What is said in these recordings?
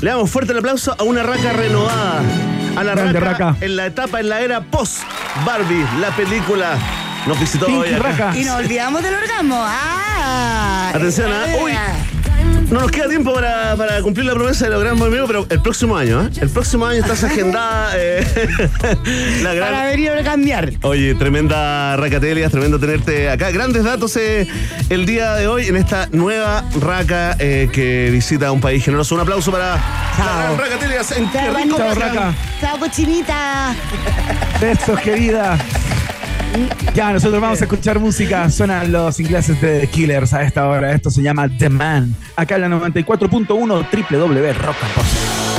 Le damos fuerte el aplauso a una raca renovada. A la raca, en la etapa, en la era post Barbie, la película. Nos visitó Pinky Y nos olvidamos del orgasmo. Ah, Atención, ¿ah? Eh. Uy. No nos queda tiempo para, cumplir la promesa de los gran movimiento, pero el próximo año, ¿eh? El próximo año estás agendada eh, la gran... Para venir a cambiar. Oye, tremenda Racatelias, tremendo tenerte acá. Grandes datos eh, el día de hoy en esta nueva Raca eh, que visita un país generoso. Un aplauso para Chao. la Racatelias en Qué rico Chao, cochinita. Besos, querida. Ya, nosotros vamos a escuchar música. Suenan los ingleses de The Killers a esta hora. Esto se llama The Man. Acá en la 94.1 www.rockandpop.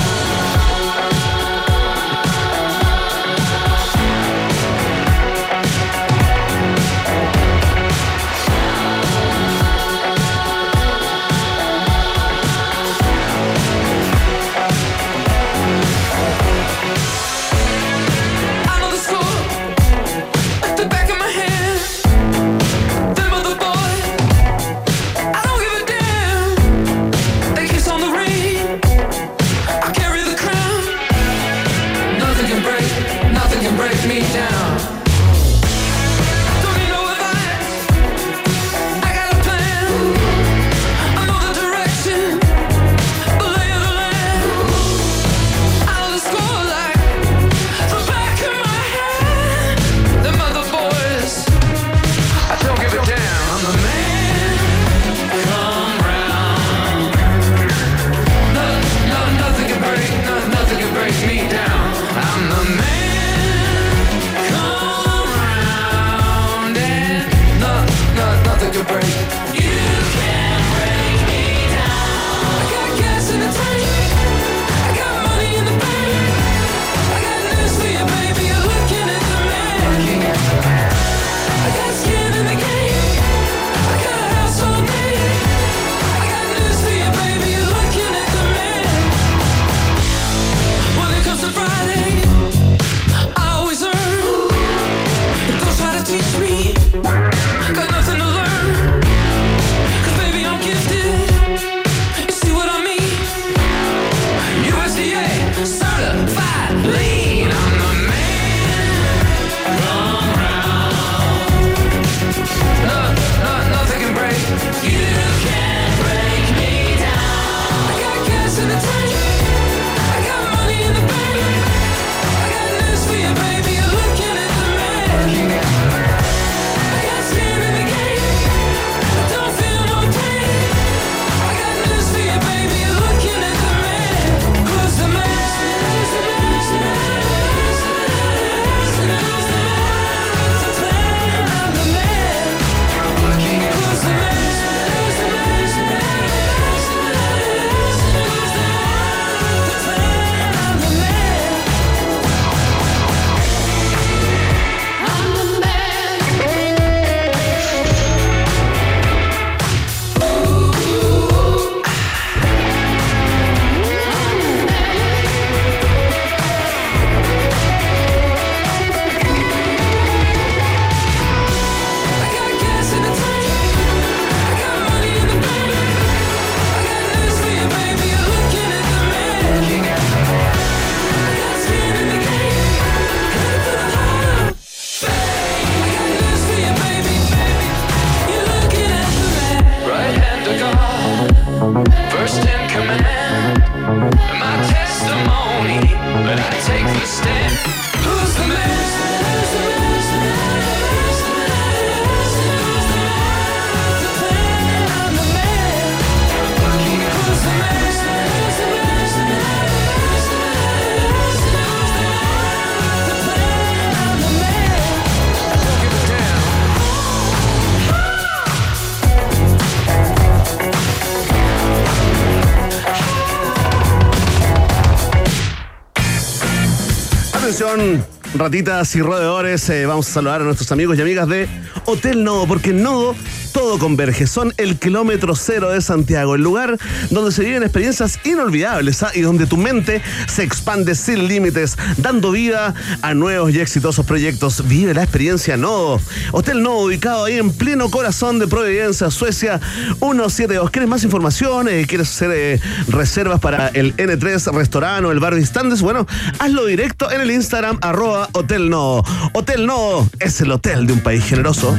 ratitas y roedores, eh, vamos a saludar a nuestros amigos y amigas de Hotel Nodo, porque Nodo todo converge. Son el kilómetro cero de Santiago, el lugar donde se viven experiencias inolvidables ¿ah? y donde tu mente se expande sin límites, dando vida a nuevos y exitosos proyectos. Vive la experiencia Nodo. Hotel Nodo, ubicado ahí en pleno corazón de Providencia, Suecia 172. ¿Quieres más información? Eh, ¿Quieres hacer eh, reservas para el N3 restaurante o el bar Distantes? Bueno, hazlo directo en el Instagram arroba Hotel Nodo. Hotel Nodo es el hotel de un país generoso.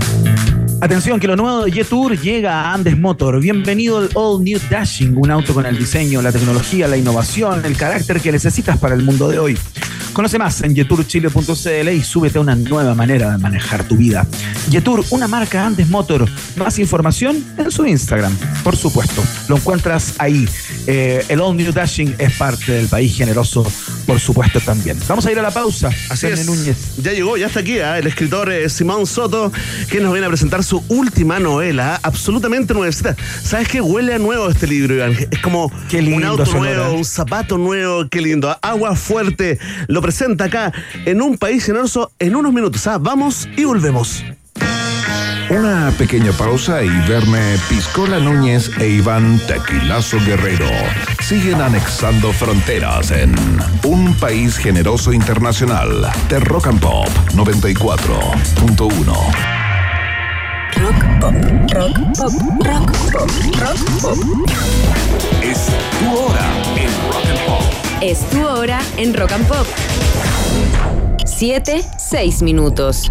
Atención, que lo nuevo de Jetour llega a Andes Motor. Bienvenido al All New Dashing, un auto con el diseño, la tecnología, la innovación, el carácter que necesitas para el mundo de hoy. Conoce más en jeturchile.cl y súbete a una nueva manera de manejar tu vida. Jetour, una marca Andes Motor. Más información en su Instagram, por supuesto. Lo encuentras ahí. Eh, el All New Dashing es parte del país generoso, por supuesto también. Vamos a ir a la pausa. Así es. Núñez. Ya llegó, ya está aquí ¿ah? el escritor eh, Simón Soto, que nos viene a presentar su última novela, absolutamente nuevecita. ¿Sabes qué? Huele a nuevo este libro, Iván. Es como Qué lindo un auto sonora. nuevo, un zapato nuevo, qué lindo. Agua fuerte, lo presenta acá en un país generoso en unos minutos. ¿ah? Vamos y volvemos. Una pequeña pausa y verme Piscola Núñez e Iván Tequilazo Guerrero siguen anexando fronteras en un país generoso internacional de Rock and Pop 94.1. Rock pop, rock pop, rock pop, rock pop. Es tu hora en Rock and Pop. Es tu hora en Rock and Pop. 7, 6 minutos.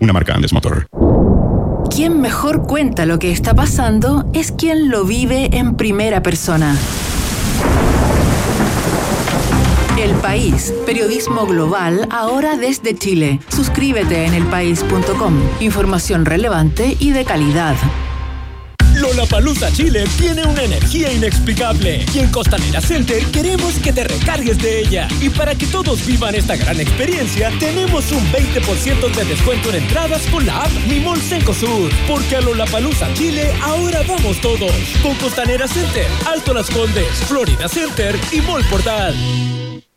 Una marca Andes Motor. Quien mejor cuenta lo que está pasando es quien lo vive en primera persona. El País, periodismo global ahora desde Chile. Suscríbete en elpaís.com. Información relevante y de calidad. Lollapalooza Chile tiene una energía inexplicable y en Costanera Center queremos que te recargues de ella. Y para que todos vivan esta gran experiencia, tenemos un 20% de descuento en entradas con la app Mi Mall Cencosud. Porque a Lollapalooza Chile ahora vamos todos. Con Costanera Center, Alto Las Condes, Florida Center y Mall Portal.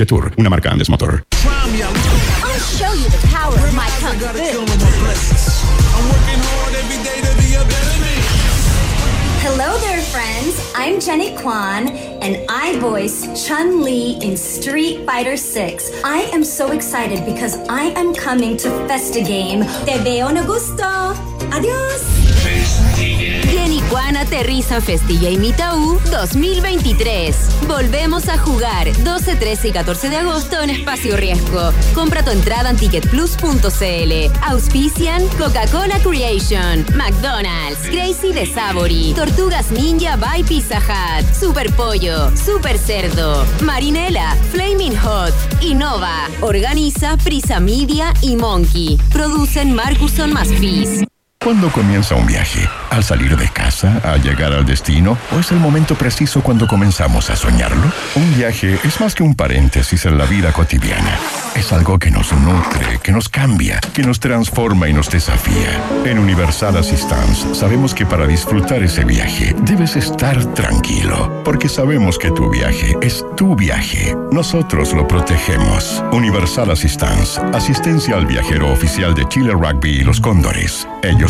Jetour, una marca Andes Motor. Hello there, friends. I'm Jenny Kwan, and I voice Chun Li in Street Fighter 6. I am so excited because I am coming to Festa Game. Te veo no gusto. Adiós. Kwan aterriza Festilla y Mitaú 2023. Volvemos a jugar 12, 13 y 14 de agosto en Espacio Riesgo. Compra tu entrada en ticketplus.cl. Auspician Coca-Cola Creation, McDonald's, Crazy de Savory, Tortugas Ninja by Pizza Hut, Super Pollo, Super Cerdo, Marinela, Flaming Hot, Innova. Organiza Prisa Media y Monkey. Producen Marcuson más Fizz. ¿Cuándo comienza un viaje? ¿Al salir de casa? ¿Al llegar al destino? ¿O es el momento preciso cuando comenzamos a soñarlo? Un viaje es más que un paréntesis en la vida cotidiana. Es algo que nos nutre, que nos cambia, que nos transforma y nos desafía. En Universal Assistance sabemos que para disfrutar ese viaje debes estar tranquilo, porque sabemos que tu viaje es tu viaje. Nosotros lo protegemos. Universal Assistance, asistencia al viajero oficial de Chile Rugby y los Cóndores. Ellos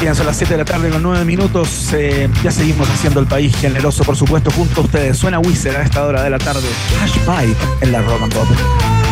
Bien, son las 7 de la tarde con 9 minutos. Eh, ya seguimos haciendo el país generoso, por supuesto, junto a ustedes. Suena Wizard a esta hora de la tarde. Pipe en la Rock and Pop.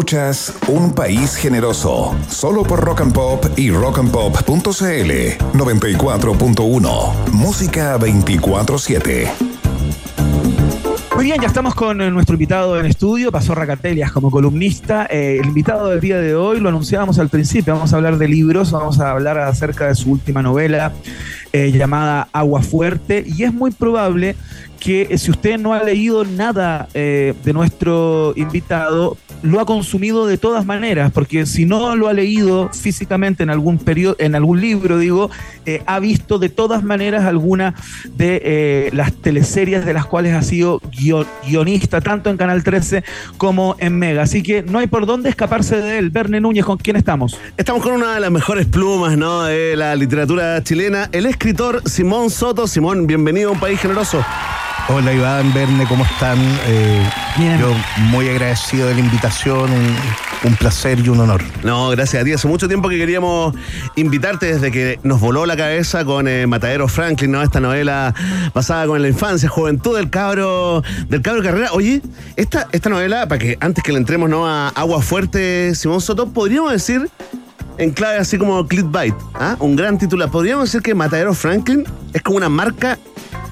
Escuchas Un País Generoso, solo por Rock and Pop y rockandpop.cl 94.1, música 24-7. Muy bien, ya estamos con eh, nuestro invitado en estudio, pasó Racatelias como columnista. Eh, el invitado del día de hoy lo anunciábamos al principio, vamos a hablar de libros, vamos a hablar acerca de su última novela eh, llamada Agua Fuerte y es muy probable que eh, si usted no ha leído nada eh, de nuestro invitado, lo ha consumido de todas maneras, porque si no lo ha leído físicamente en algún periodo, en algún libro, digo, ha visto de todas maneras alguna de las teleseries de las cuales ha sido guio- guionista, tanto en Canal 13 como en Mega. Así que no hay por dónde escaparse de él. Verne Núñez, ¿con quién estamos? Estamos con una de las mejores plumas ¿no? de la literatura chilena, el escritor Simón Soto. Simón, bienvenido a un país generoso. Hola Iván, Verne, ¿cómo están? Eh, yo muy agradecido de la invitación, un, un placer y un honor. No, gracias a ti. Hace mucho tiempo que queríamos invitarte desde que nos voló la cabeza con eh, Matadero Franklin, ¿no? Esta novela basada con la infancia, juventud del cabro, del cabro Carrera. Oye, esta, esta novela, para que antes que le entremos ¿no? a Agua Fuerte, Simón Soto, podríamos decir en clave así como clickbait, ¿ah? un gran titular. Podríamos decir que Matadero Franklin es como una marca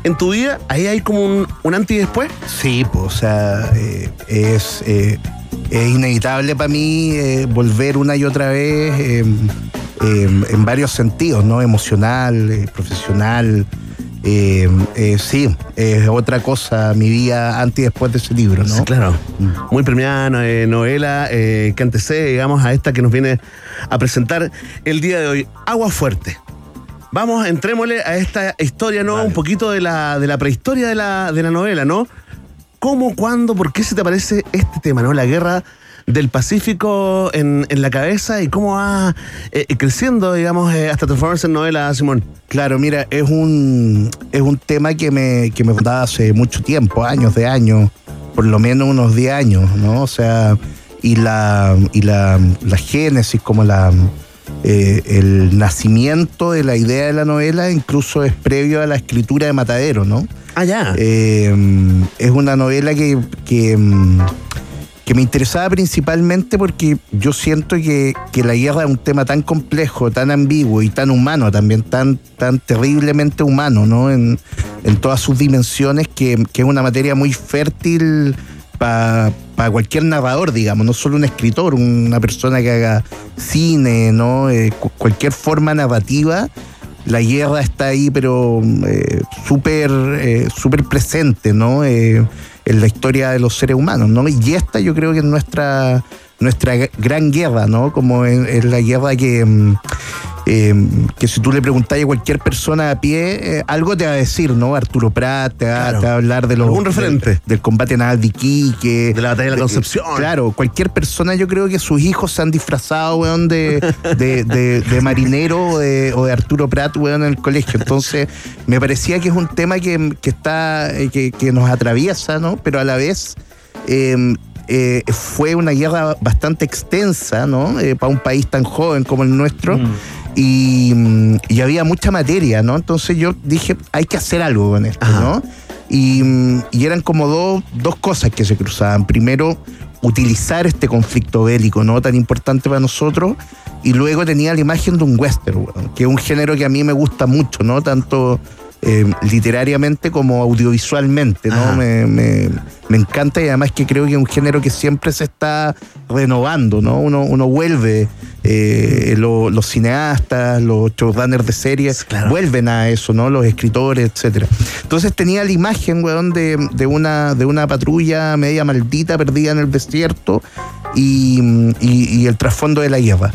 en tu vida. Ahí hay como un, un antes y después. Sí, pues, o sea, eh, es, eh, es inevitable para mí eh, volver una y otra vez eh, eh, en varios sentidos, ¿no? Emocional, profesional, eh, eh, sí, es otra cosa mi vida antes y después de ese libro, ¿no? Sí, claro. Muy premiada eh, novela que antecede, digamos, a esta que nos viene a presentar el día de hoy. Agua Fuerte. Vamos, entrémosle a esta historia, ¿no? Un poquito de la, de la prehistoria de la, de la novela, ¿no? ¿Cómo, cuándo, por qué se te parece este tema, ¿no? La guerra del Pacífico en, en la cabeza y cómo va eh, creciendo, digamos, eh, hasta transformarse en novela, Simón. Claro, mira, es un, es un tema que me, que me contaba hace mucho tiempo, años de años, por lo menos unos 10 años, ¿no? O sea, y la, y la, la génesis, como la, eh, el nacimiento de la idea de la novela incluso es previo a la escritura de Matadero, ¿no? Ah, ya. Eh, es una novela que, que, mm, que me interesaba principalmente porque yo siento que, que la guerra es un tema tan complejo, tan ambiguo y tan humano también, tan, tan terriblemente humano, ¿no? En, en todas sus dimensiones, que, que es una materia muy fértil para cualquier narrador, digamos, no solo un escritor, una persona que haga cine, ¿no? Eh, cu- cualquier forma narrativa la guerra está ahí, pero eh, súper eh, presente, ¿no? Eh, en la historia de los seres humanos, ¿no? Y esta yo creo que es nuestra, nuestra gran guerra, ¿no? Como es, es la guerra que, mm, eh, que si tú le preguntas a cualquier persona a pie, eh, algo te va a decir, ¿no? Arturo Prat te va, Claro. te va a hablar de los, Algún referente. Del, del combate naval de Iquique. De la batalla de la de- Concepción. Claro, cualquier persona, yo creo que sus hijos se han disfrazado, weón, de, de, de- marinero o de, o de Arturo Prat, weón, en el colegio. Entonces, me parecía que es un tema que, que está, eh, que, que nos atraviesa, ¿no? Pero a la vez. eh, eh, fue una guerra bastante extensa, ¿no? Eh, para un país tan joven como el nuestro. Mm, y había mucha materia, ¿no? Entonces yo dije, hay que hacer algo con esto, Ajá. ¿no? Y, mm, y eran como dos, dos cosas que se cruzaban. Primero, utilizar este conflicto bélico, ¿no? Tan importante para nosotros. Y luego tenía la imagen de un western, weón, que es un género que a mí me gusta mucho, ¿no? Tanto eh, literariamente como audiovisualmente, ¿no? Me, me- me encanta y además que creo que es un género que siempre se está renovando, ¿no? Uno, uno vuelve, eh, lo- los cineastas, los showrunners de series, Claro. vuelven a eso, ¿no? Los escritores, etcétera. Entonces tenía la imagen, weón, de, de una, de una patrulla media maldita perdida en el desierto y, y- y el trasfondo de la guerra.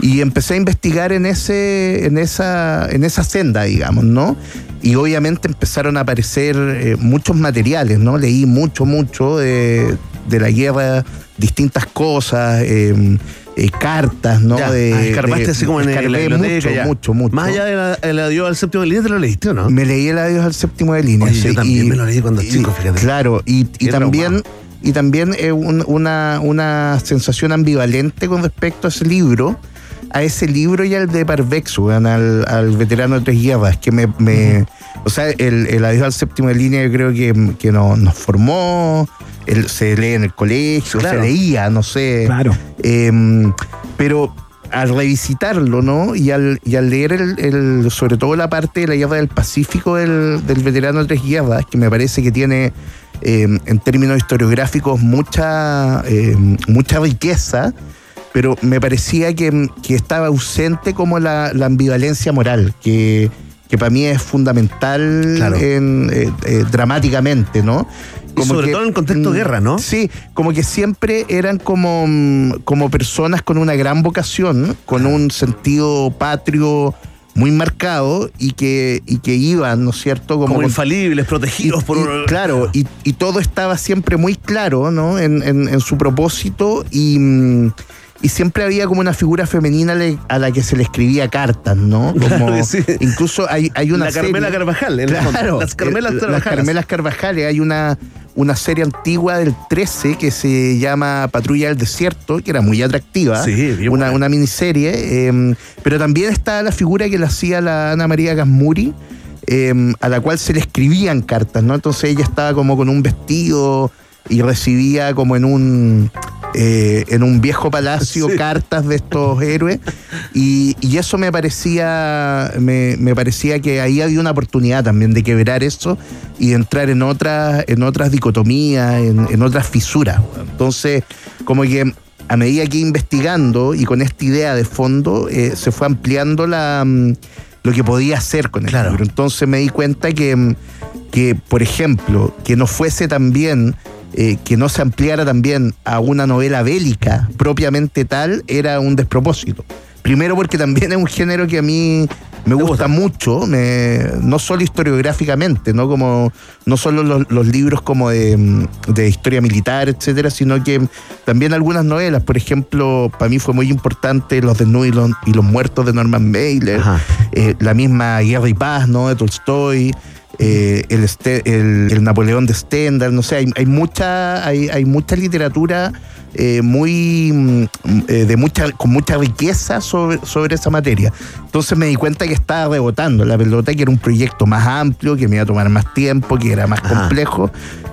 Y empecé a investigar en, ese, en, esa, en esa senda, digamos, ¿no? Y obviamente empezaron a aparecer eh, muchos materiales, ¿no? Leí mucho, mucho de, de la guerra, distintas cosas, eh, eh, cartas, ¿no? Ya, de, ah, escarbaste de- así como en, biblioteca. mucho, ya. mucho, mucho. Más allá de la- el adiós al séptimo de línea, te lo leíste, ¿o no? Me leí el adiós al séptimo de línea. Oye, yo también me lo leí cuando chico, fíjate. Claro, y, y también, traumado. Y también es un- una, una sensación ambivalente con respecto a ese libro, a ese libro y al de Parvex, weón, al, al veterano de Tres Guerras, que me, me- o sea, el, el adiós al séptimo de línea yo creo que, que nos, nos formó, el- se lee en el colegio, Claro. se leía, no sé. Claro. Eh, pero al revisitarlo, ¿no? Y al, y al leer el, el- sobre todo la parte de la guerra del Pacífico del, del veterano de Tres Guerras, que me parece que tiene eh, en términos historiográficos mucha, eh, mucha riqueza, pero me parecía que, que estaba ausente como la, la ambivalencia moral, que, que para mí es fundamental Claro. en, eh, eh, dramáticamente, ¿no? Y sobre todo en el contexto mm, guerra, ¿no? Sí, como que siempre eran como, como personas con una gran vocación, con un sentido patrio muy marcado y que, y que iban, ¿no es cierto? Como, con- infalibles, protegidos por y- claro, y, y todo estaba siempre muy claro, ¿no? En, en- en su propósito y, mm, y siempre había como una figura femenina a la que se le escribía cartas, ¿no? Como, Claro sí. Incluso hay, hay una La Carmela serie- Carvajal, Claro, fondo. Las Carmelas eh, Las Carvajales. Carmelas Carvajales. Hay una, una serie antigua del 13 que se llama Patrulla del Desierto, que era muy atractiva. Sí, bien una, una miniserie. eh, pero también está la figura que le hacía la Ana María Gasmuri. eh, a la cual se le escribían cartas, ¿no? Entonces ella estaba como con un vestido y recibía como en un eh, en un viejo palacio Sí. cartas de estos héroes y, y eso me parecía me, me parecía que ahí había una oportunidad también de quebrar eso y entrar en otras en otras dicotomías en, en otras fisuras entonces como que a medida que investigando y con esta idea de fondo eh, se fue ampliando la mm, lo que podía hacer con el Claro. libro. Entonces me di cuenta que, mm, que por ejemplo, que no fuese también, eh, que no se ampliara también a una novela bélica propiamente tal, era un despropósito. Primero porque también es un género que a mí me gusta mucho, me- no solo historiográficamente, no como no solo los, los libros como de, de historia militar, etcétera, sino que también algunas novelas. Por ejemplo, para mí fue muy importante Los desnudos y los, y los muertos de Norman Mailer, eh, la misma Guerra y Paz, ¿no? De Tolstoy. Eh, el, este- el- el Napoleón de Stendhal, no sé, hay, hay mucha, hay, hay mucha literatura eh, muy mm, eh, de mucha, con mucha riqueza sobre, sobre esa materia. Entonces me di cuenta que estaba rebotando la pelota, que era un proyecto más amplio, que me iba a tomar más tiempo, que era más Ajá. complejo.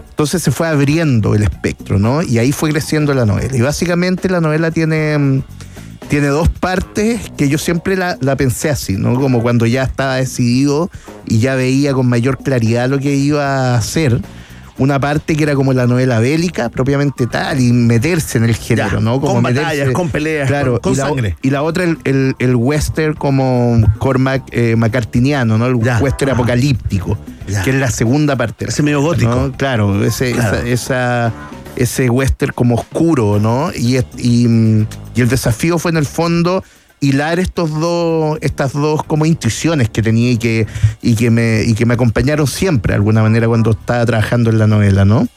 Entonces se fue abriendo el espectro, ¿no? Y ahí fue creciendo la novela. Y básicamente la novela tiene, mm, tiene dos partes que yo siempre la, la pensé así, ¿no? Como cuando ya estaba decidido y ya veía con mayor claridad lo que iba a hacer. Una parte que era como la novela bélica, propiamente tal, y meterse en el género, Ya, ¿no? Como con meterse- batallas, con peleas, claro, con- con y la, sangre. Y la otra, el, el, el western como Cormac eh, McCartiniano, ¿no? El Ya, western ajá. apocalíptico, Ya. que es la segunda parte. Ese medio gótico. ¿no? Claro, ese, Claro. Esa, esa- ese western como oscuro, ¿no? Y, es- y, mm, y el desafío fue en el fondo hilar estos dos, estas dos como intuiciones que tenía y que, y que me, y que me acompañaron siempre de alguna manera cuando estaba trabajando en la novela, ¿no?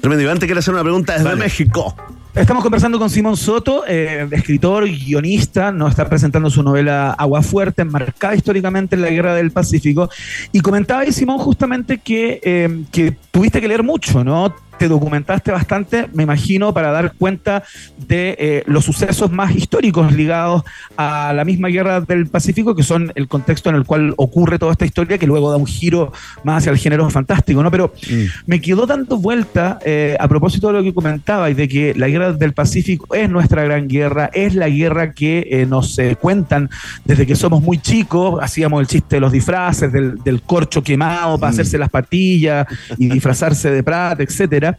Tremendo. Iván, te quiero hacer una pregunta desde Vale. México. Estamos conversando con Simón Soto, eh, escritor, guionista, nos está presentando su novela Agua Fuerte, enmarcada históricamente en la Guerra del Pacífico. Y comentaba ahí, Simón, justamente que, eh, que tuviste que leer mucho, ¿no? Te documentaste bastante, me imagino, para dar cuenta de eh, los sucesos más históricos ligados a la misma Guerra del Pacífico, que son el contexto en el cual ocurre toda esta historia, que luego da un giro más hacia el género fantástico, ¿no? Pero me quedó dando vuelta eh, a propósito de lo que comentaba y de que la guerra del Pacífico es nuestra gran guerra, es la guerra que eh, nos cuentan desde que somos muy chicos, hacíamos el chiste de los disfraces, del, del corcho quemado para hacerse las patillas y disfrazarse de Prat, etcétera.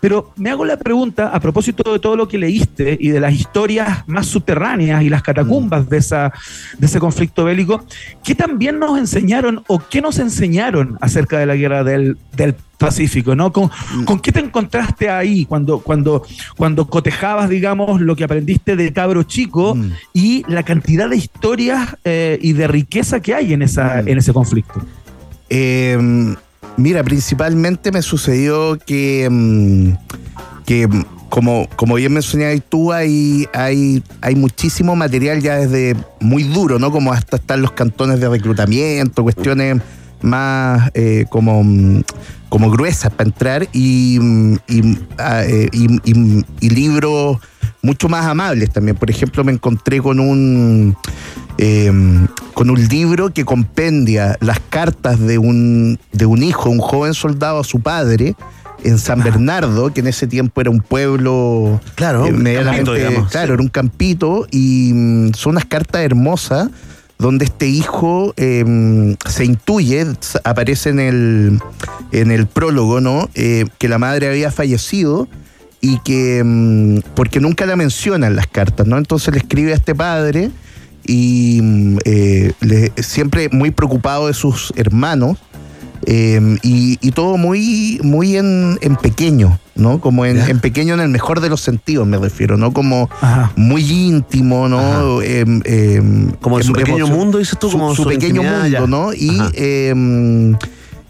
Pero me hago la pregunta a propósito de todo lo que leíste y de las historias más subterráneas y las catacumbas de, esa, de ese conflicto bélico, ¿qué también nos enseñaron o qué nos enseñaron acerca de la guerra del, del Pacífico, ¿no? ¿Con, con qué te encontraste ahí cuando, cuando, cuando cotejabas, digamos, lo que aprendiste de cabro chico y la cantidad de historias eh, y de riqueza que hay en, esa, en ese conflicto? Eh, mira, principalmente me sucedió que, mm, que mm, como, como bien mencionabas tú, hay, hay, hay muchísimo material ya desde muy duro, ¿no? Como hasta están los cantones de reclutamiento, cuestiones más eh, como, mm, como gruesas para entrar y, ah, eh, libros mucho más amables también. Por ejemplo, me encontré con un eh, con un libro que compendia las cartas de un, de un hijo, un joven soldado a su padre en San Bernardo, que en ese tiempo era un pueblo Claro, eh, un medianamente- campito, digamos, claro, sí. era un campito y mm, son unas cartas hermosas donde este hijo eh, se intuye, aparece en el, en el prólogo, ¿no? Eh, que la madre había fallecido y que, mm, porque nunca la mencionan las cartas, ¿no? Entonces le escribe a este padre y mm, eh, le- siempre muy preocupado de sus hermanos eh, y, y todo muy, muy en, en pequeño, ¿no? Como en, pequeño en el mejor de los sentidos, me refiero, ¿no? Como Ajá. muy íntimo, ¿no? Em, em, Como en su em- pequeño mundo, dices tú, como su su pequeño mundo, ya. ¿no? Y,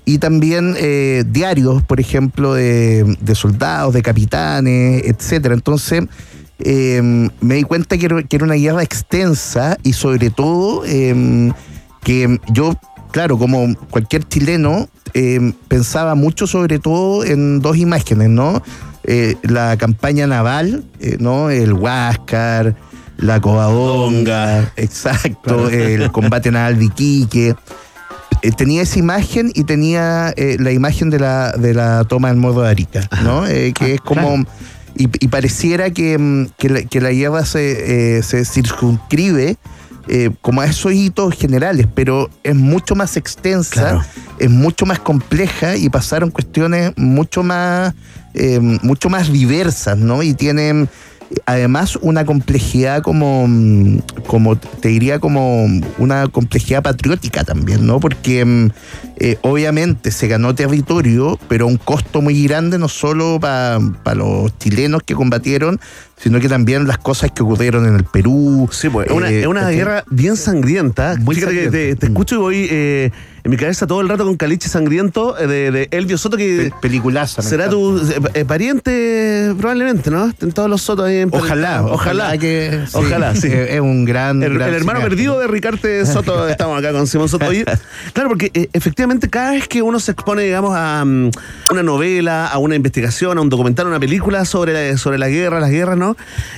y también eh, diarios, por ejemplo, de, de soldados, de capitanes, etcétera. Entonces, em, me di cuenta que era, que era una guerra extensa y sobre todo em, que yo, claro, como cualquier chileno, em, pensaba mucho sobre todo en dos imágenes, ¿no? Eh, la campaña naval, eh, ¿no? El Huáscar, la Covadonga, exacto, el combate naval de Iquique. Eh, tenía esa imagen y tenía eh, la imagen de la, de la toma del Morro de Arica, ¿no? Eh, que es como... Y, y pareciera que, mm, que, la, que la guerra se, se circunscribe eh, como a esos hitos generales, pero es mucho más extensa, Claro. es mucho más compleja y pasaron cuestiones mucho más, eh, mucho más diversas, ¿no? Y tienen además una complejidad como, mm, como te diría como una complejidad patriótica también, ¿no? Porque mm, eh, obviamente se ganó territorio, pero a un costo muy grande, no solo para los chilenos que combatieron, sino que también las cosas que ocurrieron en el Perú. Sí, pues, es una, eh, es una ¿cachai? guerra bien sangrienta. Muy Fíjate que te, escucho y voy eh, en mi cabeza todo el rato con Caliche Sangriento eh, de, de Elvio Soto, que Pe- peliculaza. será tu eh, pariente probablemente, ¿no? En todos los Sotos ahí en Ojalá, ojalá, que sí, Ojalá, sí. Es un gran. El, gran el hermano cineasta. perdido de Ricarte Soto, estamos acá con Simón Soto. Oye, claro, porque efectivamente cada vez que uno se expone, digamos, a mm, una novela, a una investigación, a un documental, a una película sobre la, sobre la guerra, las guerras, ¿no?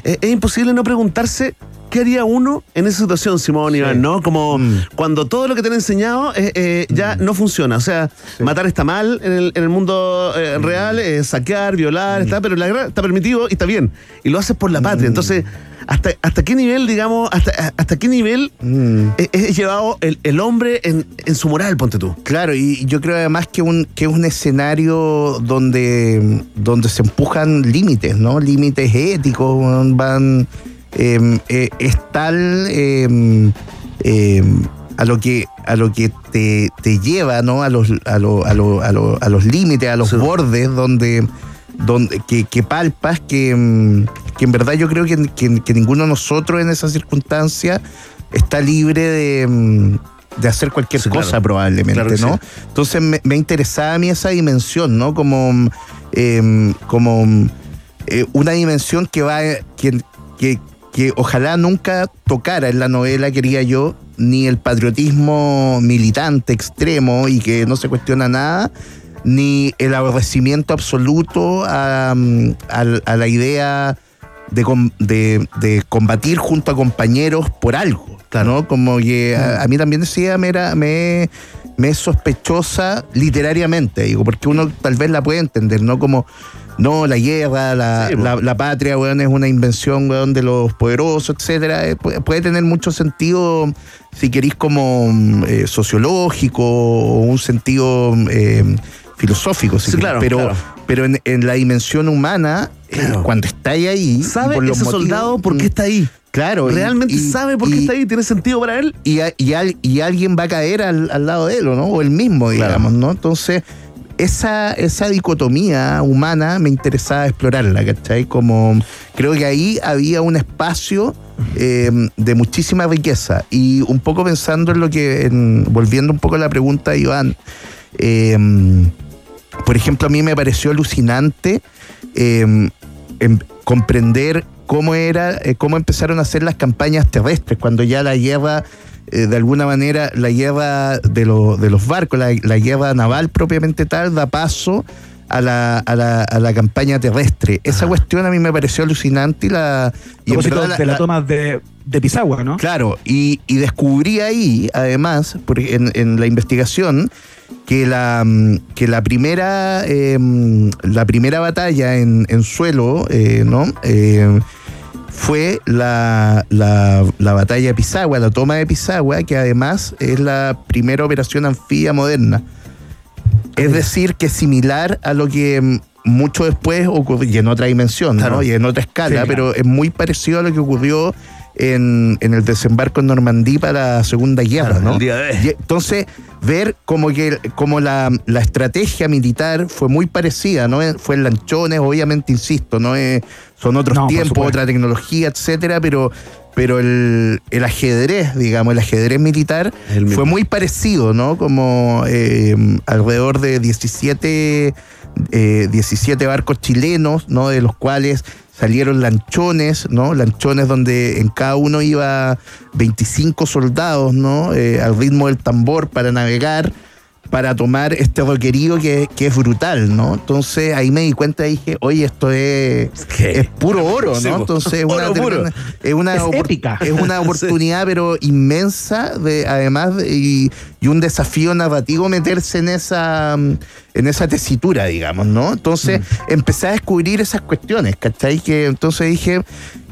Eh, es imposible no preguntarse qué haría uno en esa situación, Simón Iván, ¿no? Como Mm. cuando todo lo que te han enseñado eh, eh, ya no funciona. O sea, matar está mal en el, en el mundo eh, real, saquear, violar, está, pero la guerra está permitido y está bien. Y lo haces por la patria. Entonces, ¿hasta, hasta qué nivel, digamos, hasta, hasta qué nivel Mm. es, es llevado el, el hombre en, en su moral, ponte tú? Claro, y yo creo además que un que es un escenario donde, donde se empujan límites, ¿no? Límites éticos, van. eh, eh, es tal eh, eh, a lo que a lo que te, te lleva, ¿no? A los, a, lo- a, lo- a, lo- a los límites, a los Sí. bordes donde. Donde, que, que palpas que, mm, que en verdad yo creo que, que- que ninguno de nosotros en esa circunstancia está libre de, mm, de hacer cualquier Sí, claro. cosa probablemente, Claro ¿no? sí. Entonces me, me interesaba a mí esa dimensión, ¿no? Como, mm, em, como eh, una dimensión que va, que, que, que ojalá nunca tocara en la novela, quería yo, ni el patriotismo militante extremo y que no se cuestiona nada, ni el aborrecimiento absoluto a, mm, a la idea de, com- de- de combatir junto a compañeros por algo, ¿no? Como que a, a mí también decía, me, era, me, me es sospechosa literariamente, digo, porque uno tal vez la puede entender, ¿no? Como, no, la guerra, la, Sí, po. la, la patria, weón, es una invención, weón, de los poderosos, etcétera. Eh, puede, puede tener mucho sentido, si queréis, como mm, eh, sociológico o un sentido eh, filosófico, si Sí, claro, pero, claro. pero en, en la dimensión humana, eh, cuando está ahí, ¿Sabe por los ese motivos- soldado por qué Mm, está ahí? Claro. ¿Realmente y- sabe por qué y- está ahí? ¿Tiene sentido para él? y, y al- y alguien va a caer al, al lado de él, ¿o ¿no? O él mismo, digamos, ¿no? Entonces, esa, esa dicotomía humana me interesaba explorarla, ¿cachai? Como creo que ahí había un espacio eh, de muchísima riqueza. Y un poco pensando en lo que, en- volviendo un poco a la pregunta de Iván, eh, por ejemplo, a mí me pareció alucinante eh, em- comprender cómo era, eh, cómo empezaron a hacer las campañas terrestres, cuando ya la guerra, eh, de alguna manera, la guerra de, lo- de los barcos, la, la guerra naval propiamente tal, da paso a la, a la, a la campaña terrestre. Esa cuestión a mí me pareció alucinante y la... Y en verdad de la, toma de, de Pisagua, ¿no? Claro, y, y descubrí ahí, además, por- en, en la investigación, que la, mm, que la primera eh, la primera batalla en, en suelo, eh, ¿no? Eh, fue la, la, la batalla de Pisagua, la toma de Pisagua, que además es la primera operación anfibia moderna. Es decir, que es similar a lo que mm, mucho después ocurrió, y en otra dimensión, ¿no? Y en otra escala, Sí, claro. pero es muy parecido a lo que ocurrió en, en el desembarco en Normandía para la Segunda Guerra, Claro, ¿no? Y entonces, ver como que como la, la estrategia militar fue muy parecida, ¿no? Fue en lanchones, obviamente, insisto, no es, son otros No, tiempos, otra tecnología, etcétera, pero, pero el, el ajedrez, digamos, el ajedrez militar El fue muy parecido, ¿no? Como eh, alrededor de 17, eh, 17 barcos chilenos, ¿no? De los cuales salieron lanchones, ¿no? Lanchones donde en cada uno iba 25 soldados, ¿no? Eh, al ritmo del tambor para navegar, para tomar este roquerío que, que es brutal, ¿no? Entonces ahí me di cuenta y dije, oye, esto es, ¿Qué? es puro oro, ¿no? Entonces es una, Oro puro. es una, Es opor- épica. es una oportunidad, pero inmensa, de, además, de- y, y un desafío narrativo meterse en esa, mm, en esa tesitura, digamos, ¿no? Entonces empecé a descubrir esas cuestiones, ¿cachai? Que entonces dije,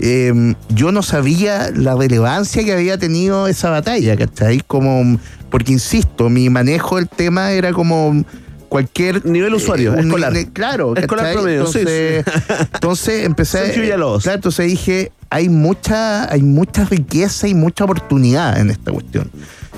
eh, yo no sabía la relevancia que había tenido esa batalla, ¿cachai? Como, porque insisto, mi manejo del tema era como cualquier Nivel usuario, un- escolar. ne- claro, Escolar promedio, sí, entonces, entonces empecé Villalobos. claro, entonces dije, hay mucha, hay mucha riqueza y mucha oportunidad en esta cuestión.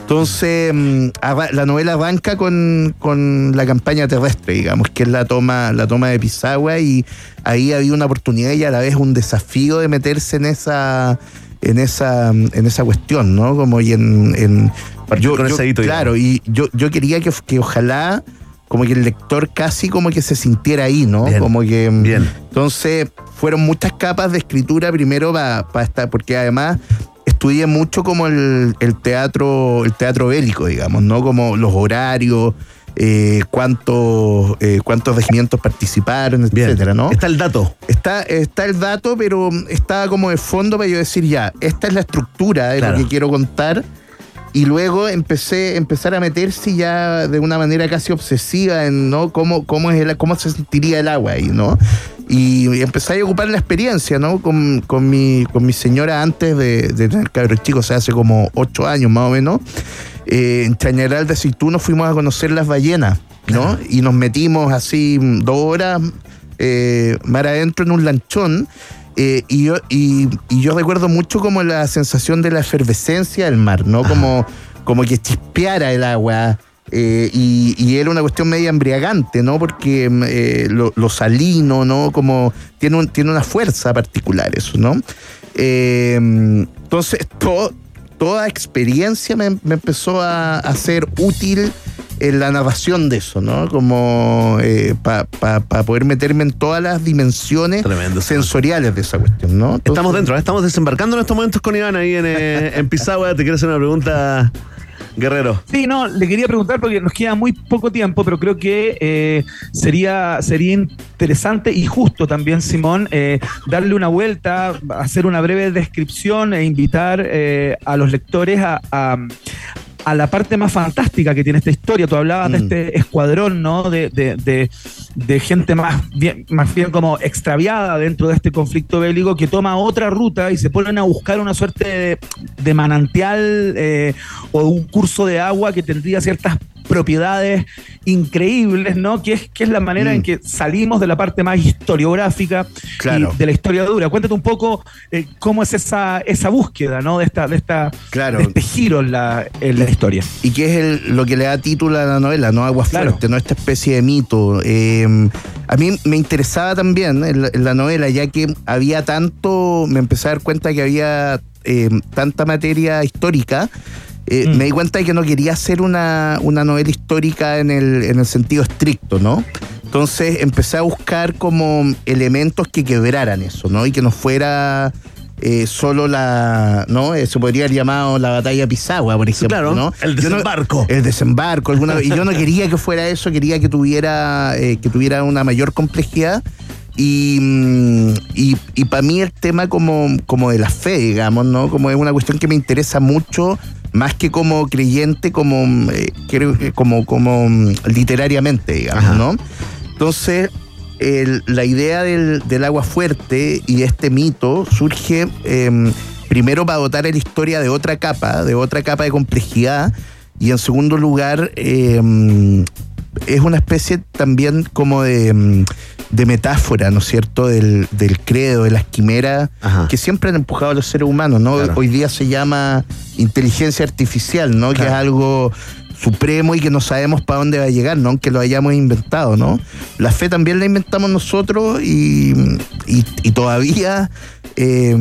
Entonces, mm, la novela arranca con, con la campaña terrestre, digamos, que es la toma, la toma de Pisagua, y ahí había una oportunidad y a la vez un desafío de meterse en esa, en esa, en esa cuestión, ¿no? Como y en, en Partir con ese hito, claro, y yo, yo quería que, que ojalá como que el lector casi como que se sintiera ahí, ¿no? Bien, Como que mm, bien. entonces fueron muchas capas de escritura primero para estar, porque además estudié mucho como el, el teatro, el teatro bélico, digamos, ¿no? Como los horarios, eh, cuántos, eh, cuántos regimientos participaron, etcétera, ¿no? Está el dato. Está, está el dato, pero está como de fondo para yo decir ya, esta es la estructura de Claro. lo que quiero contar. Y luego empecé empezar a meterse ya de una manera casi obsesiva en ¿no? cómo, cómo, es el, cómo se sentiría el agua ahí, ¿no? Y empecé a ocupar la experiencia, ¿no? Con, con mi, con mi señora antes de, de tener cabros chicos, o sea, hace como ocho años más o menos. Eh, en Chañaral de Aceituno fuimos a conocer las ballenas, ¿no? Y nos metimos así dos horas eh, mar adentro en un lanchón. Eh, y, yo, y, y yo recuerdo mucho como la sensación de la efervescencia del mar, ¿no? Como, como que chispeara el agua. eh, y, y era una cuestión media embriagante, ¿no? Porque mm, eh, lo, lo salino, ¿no? Como tiene, un- tiene una fuerza particular eso, ¿no? Eh, entonces, todo, toda experiencia me, me empezó a, a ser útil en la narración de eso, ¿no? Como para poder meterme en todas las dimensiones Tremendo, sensoriales de esa cuestión, ¿no? Entonces- Estamos dentro, ¿eh? estamos desembarcando en estos momentos con Iván ahí en, eh, en Pisagua. Te quiero hacer una pregunta, Guerrero. Sí, no, le quería preguntar porque nos queda muy poco tiempo, pero creo que eh, sería, sería interesante y justo también, Simón, eh, darle una vuelta, hacer una breve descripción e invitar eh, a los lectores a, a- a la parte más fantástica que tiene esta historia. Tú hablabas de Mm. este escuadrón, ¿no? De, de- de- de gente más bien, más bien como extraviada dentro de este conflicto bélico que toma otra ruta y se ponen a buscar una suerte de, de manantial eh, o un curso de agua que tendría ciertas propiedades increíbles, ¿no? Que es, que es la manera Mm. en que salimos de la parte más historiográfica Claro. y de la historia dura. Cuéntate un poco eh, cómo es esa, esa búsqueda, ¿no? De esta, de esta, Claro. de este giro en la, en la historia. y que es el- lo que le da título a la novela, ¿no? Agua Claro. Fuerte, ¿no? Esta especie de mito. Eh, a mí me interesaba también en la, en la novela, ya que había tanto, me empecé a dar cuenta que había eh, tanta materia histórica. Eh, Mm. Me di cuenta de que no quería hacer una, una novela histórica en el, en el sentido estricto, ¿no? Entonces empecé a buscar como elementos que quebraran eso, ¿no? Y que no fuera eh, solo la, ¿no? Eh, se podría haber llamado la batalla Pisagua, por ejemplo, claro, ¿no? el no- desembarco. el desembarco, alguna. Y yo no quería que fuera eso, quería que tuviera, eh, que tuviera una mayor complejidad. Y, mm, y, para mí el tema como, como de la fe, digamos, ¿no? Como es una cuestión que me interesa mucho, más que como creyente, como, mm, eh, creo que como, como mm, literariamente, digamos, Ajá. ¿no? Entonces, el- la idea del, del agua fuerte y este mito surge em, primero para dotar a la historia de otra capa, de otra capa de complejidad, y en segundo lugar, em, es una especie también como de, em, de metáfora, ¿no es cierto?, del, del credo, de las quimeras Ajá. que siempre han empujado a los seres humanos, ¿no? Claro. Hoy día se llama inteligencia artificial, ¿no? Que es algo supremo y que no sabemos para dónde va a llegar, ¿no? Aunque lo hayamos inventado, ¿no? La fe también la inventamos nosotros y, y- y todavía eh,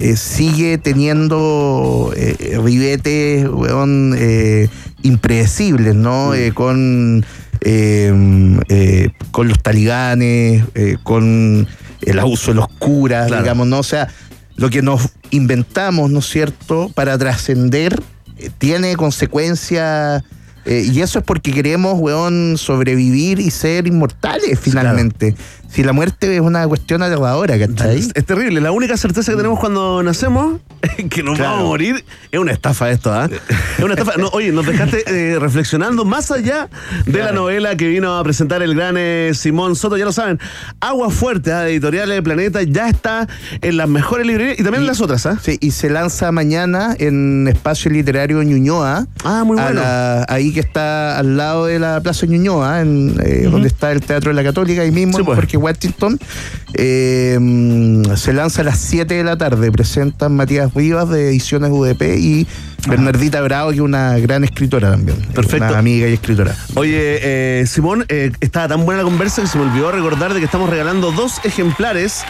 eh, sigue teniendo eh, ribetes, weón, eh, impredecibles, ¿no? Eh, con, eh, eh, con los talibanes, eh, con el abuso de los curas, Claro. digamos, ¿no? O sea, lo que nos inventamos, ¿no es cierto?, para trascender, eh, tiene consecuencias. Eh, y eso es porque queremos, weón, sobrevivir y ser inmortales finalmente. Si la muerte es una cuestión aterradora, ¿cachai? Es, es terrible. La única certeza que tenemos cuando nacemos es que nos Claro. vamos a morir. Es una estafa esto, ¿ah? Es una estafa. No, oye, nos dejaste eh, reflexionando más allá de la novela que vino a presentar el gran eh, Simón Soto. Ya lo saben, Agua Fuerte, ¿ah? de Editorial del Planeta, ya está en las mejores librerías y también en las otras, ¿ah? Sí, y se lanza mañana en Espacio Literario Ñuñoa. Ah, muy bueno. la- ahí que está al lado de la Plaza Ñuñoa, en, eh, donde está el Teatro de la Católica, ahí mismo, Sí, pues. Parque Washington. Eh, se lanza a las 7 de la tarde. Presentan Matías Rivas de Ediciones UDP y Bernardita Bravo, que es una gran escritora también. Perfecto. Una amiga y escritora. Oye, eh, Simón, estaba tan buena la conversa que se me olvidó recordar de que estamos regalando dos ejemplares.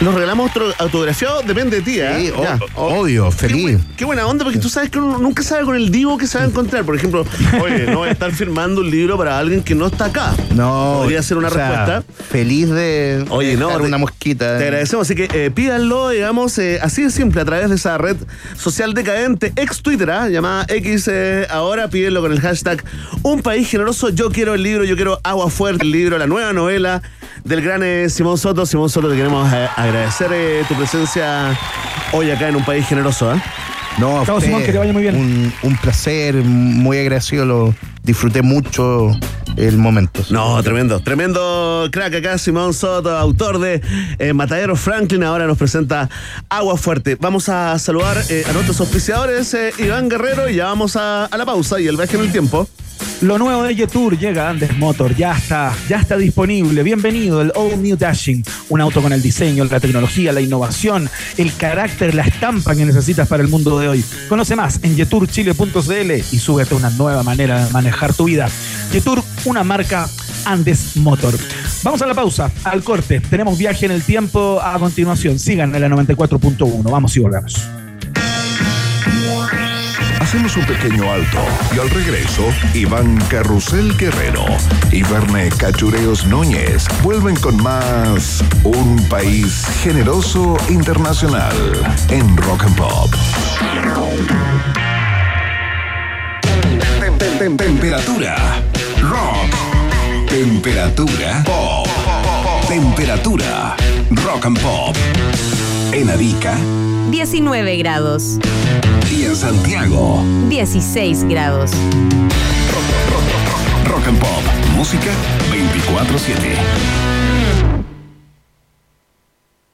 Los regalamos otro autografiado, depende de ti, ¿eh? Sí, Ya. obvio, feliz. qué buena onda, porque tú sabes que uno nunca sabe con el divo que se va a encontrar. Por ejemplo, oye, no voy a estar firmando un libro para alguien que no está acá. No. Podría ser una o sea, respuesta. Feliz de, Oye, no, una mosquita. Te agradecemos, así que eh, pídanlo, digamos, eh, así de simple, a través de esa red social decadente, ex Twitter, ¿ah? llamada X eh, ahora, pídenlo con el hashtag Un País Generoso, yo quiero el libro, yo quiero Agua Fuerte, el libro, la nueva novela del gran eh, Simón Soto. Simón Soto, te queremos eh, agradecer eh, tu presencia hoy acá en Un País Generoso. No, a Chao, usted, Simón, que te vaya muy bien. Un, un placer, muy agradecido, lo disfruté mucho el momento. No, tremendo, tremendo crack acá, Simón Soto, autor de eh, Matadero Franklin, ahora nos presenta Agua Fuerte. Vamos a saludar eh, a nuestros auspiciadores, eh, Iván Guerrero, y ya vamos a, a la pausa y el viaje en el tiempo. Lo nuevo de Jetour llega a Andes Motor, ya está, ya está disponible. Bienvenido, el All New Dashing, un auto con el diseño, la tecnología, la innovación, el carácter, la estampa que necesitas para el mundo de hoy. Conoce más en jeturchile.cl y súbete a una nueva manera de manejar tu vida. Jetour, una marca Andes Motor. Vamos a la pausa, al corte. Tenemos viaje en el tiempo a continuación. Sigan en la 94.1. Vamos y volvemos. Hacemos un pequeño alto y al regreso, Iván Carrusel Guerrero y Verne Cachureos Núñez vuelven con más Un País Generoso Internacional en Rock and Pop. Tem- tem- tem- Temperatura rock. Temperatura pop. Temperatura rock and pop. En Arica 19 grados. y en Santiago. 16 grados. Rock and Pop. Música 24-7.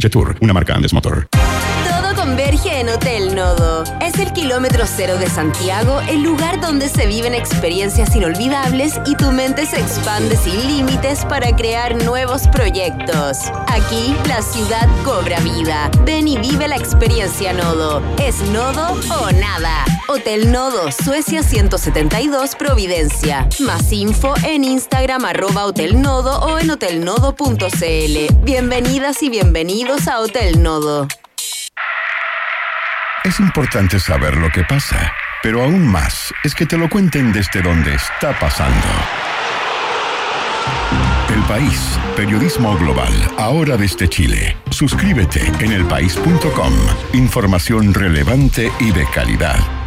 Jetour, una marca Andes Motor. Todo converge en Hotel Nodo. Es el kilómetro cero de Santiago, el lugar donde se viven experiencias inolvidables y tu mente se expande sin límites para crear nuevos proyectos. Aquí la ciudad cobra vida. Ven y vive la experiencia Nodo. ¿Es Nodo o nada? Hotel Nodo, Suecia 172, Providencia. Más info en Instagram arroba Hotel o en hotelnodo.cl. Bienvenidas y bienvenidos Hotel Nodo. Es importante saber lo que pasa, pero aún más es que te lo cuenten desde donde está pasando. El País, periodismo global, ahora desde Chile. Suscríbete en elpaís.com. Información relevante y de calidad.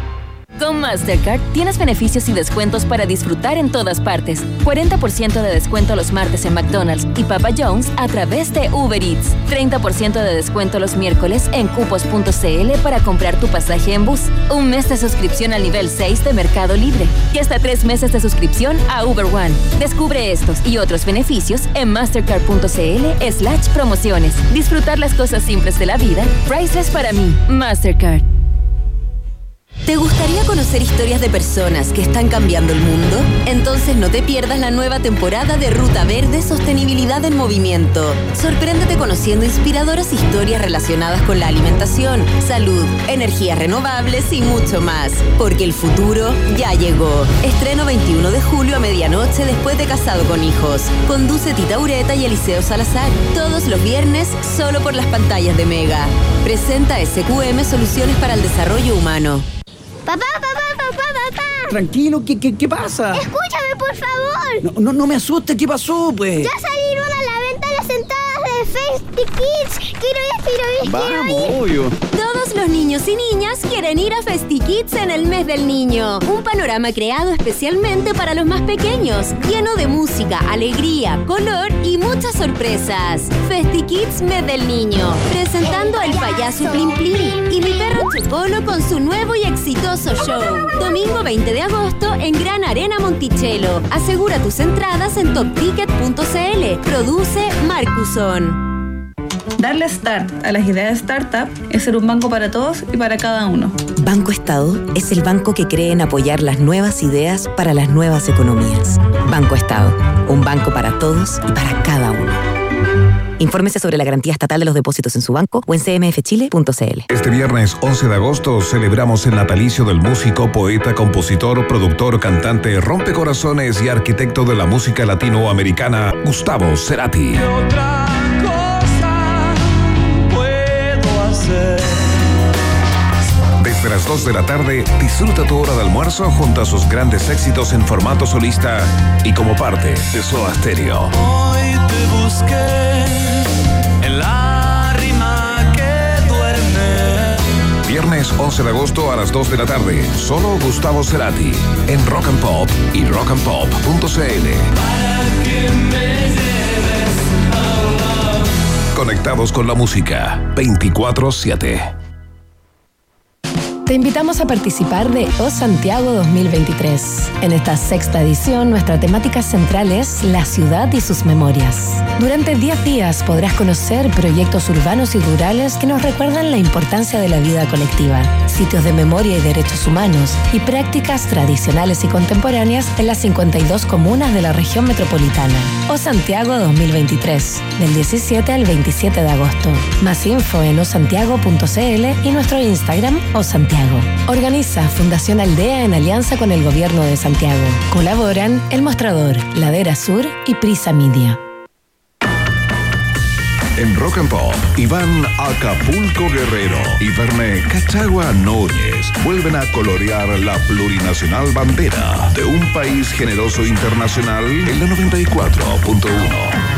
Con Mastercard tienes beneficios y descuentos para disfrutar en todas partes. 40% de descuento los martes en McDonald's y Papa John's a través de Uber Eats. 30% de descuento los miércoles en cupos.cl para comprar tu pasaje en bus. Un mes de suscripción al nivel 6 de Mercado Libre. Y hasta tres meses de suscripción a Uber One. Descubre estos y otros beneficios en mastercard.cl slash promociones. Disfrutar las cosas simples de la vida. Priceless para mí. Mastercard. ¿Te gustaría conocer historias de personas que están cambiando el mundo? Entonces no te pierdas la nueva temporada de Ruta Verde Sostenibilidad en Movimiento. Sorpréndete conociendo inspiradoras historias relacionadas con la alimentación, salud, energías renovables y mucho más. Porque el futuro ya llegó. Estreno 21 de julio a medianoche después de Casado con Hijos. Conduce Tita Ureta y Eliseo Salazar. Todos los viernes solo por las pantallas de Mega. Presenta SQM Soluciones para el Desarrollo Humano. Papá, papá, papá, papá. Tranquilo, ¿qué, qué, qué pasa? Escúchame, por favor. No, no, no me asustes, ¿qué pasó, pues? Ya salieron a de Festikids. Quiero ir, quiero ir, quiero ir. obvio. Todos los niños y niñas quieren ir a FestiKids en el mes del niño. Un panorama creado especialmente para los más pequeños, lleno de música, alegría, color y muchas sorpresas. FestiKids mes del niño, presentando al payaso Plim Plim y mi perro Chocolo con su nuevo y exitoso show. Domingo 20 de agosto en Gran Arena Monticello. Asegura tus entradas en topticket.cl. Produce Darle start a las ideas de startup es ser un banco para todos y para cada uno. Banco Estado es el banco que cree en apoyar las nuevas ideas para las nuevas economías. Banco Estado, un banco para todos y para cada uno. Infórmese sobre la garantía estatal de los depósitos en su banco o en cmfchile.cl. Este viernes 11 de agosto celebramos el natalicio del músico, poeta, compositor, productor, cantante, rompecorazones y arquitecto de la música latinoamericana, Gustavo Cerati. Desde las 2 de la tarde, disfruta tu hora de almuerzo junto a sus grandes éxitos en formato solista y como parte de Soda Stereo. Hoy te busqué en la rima que duerme. Viernes 11 de agosto a las 2 de la tarde, solo Gustavo Cerati en Rock and Pop y rockandpop.cl. Conectados con la música 24-7. Te invitamos a participar de O Santiago 2023. En esta sexta edición, nuestra temática central es la ciudad y sus memorias. Durante 10 días podrás conocer proyectos urbanos y rurales que nos recuerdan la importancia de la vida colectiva, sitios de memoria y derechos humanos y prácticas tradicionales y contemporáneas en las 52 comunas de la región metropolitana. O Santiago 2023, del 17 al 27 de agosto. Más info en osantiago.cl y nuestro Instagram O Santiago. Organiza Fundación Aldea en alianza con el Gobierno de Santiago. Colaboran El Mostrador, Ladera Sur y Prisa Media. En Rock and Pop, Iván Acapulco Guerrero y Verne Cachagua Núñez vuelven a colorear la plurinacional bandera de un país generoso internacional en la 94.1.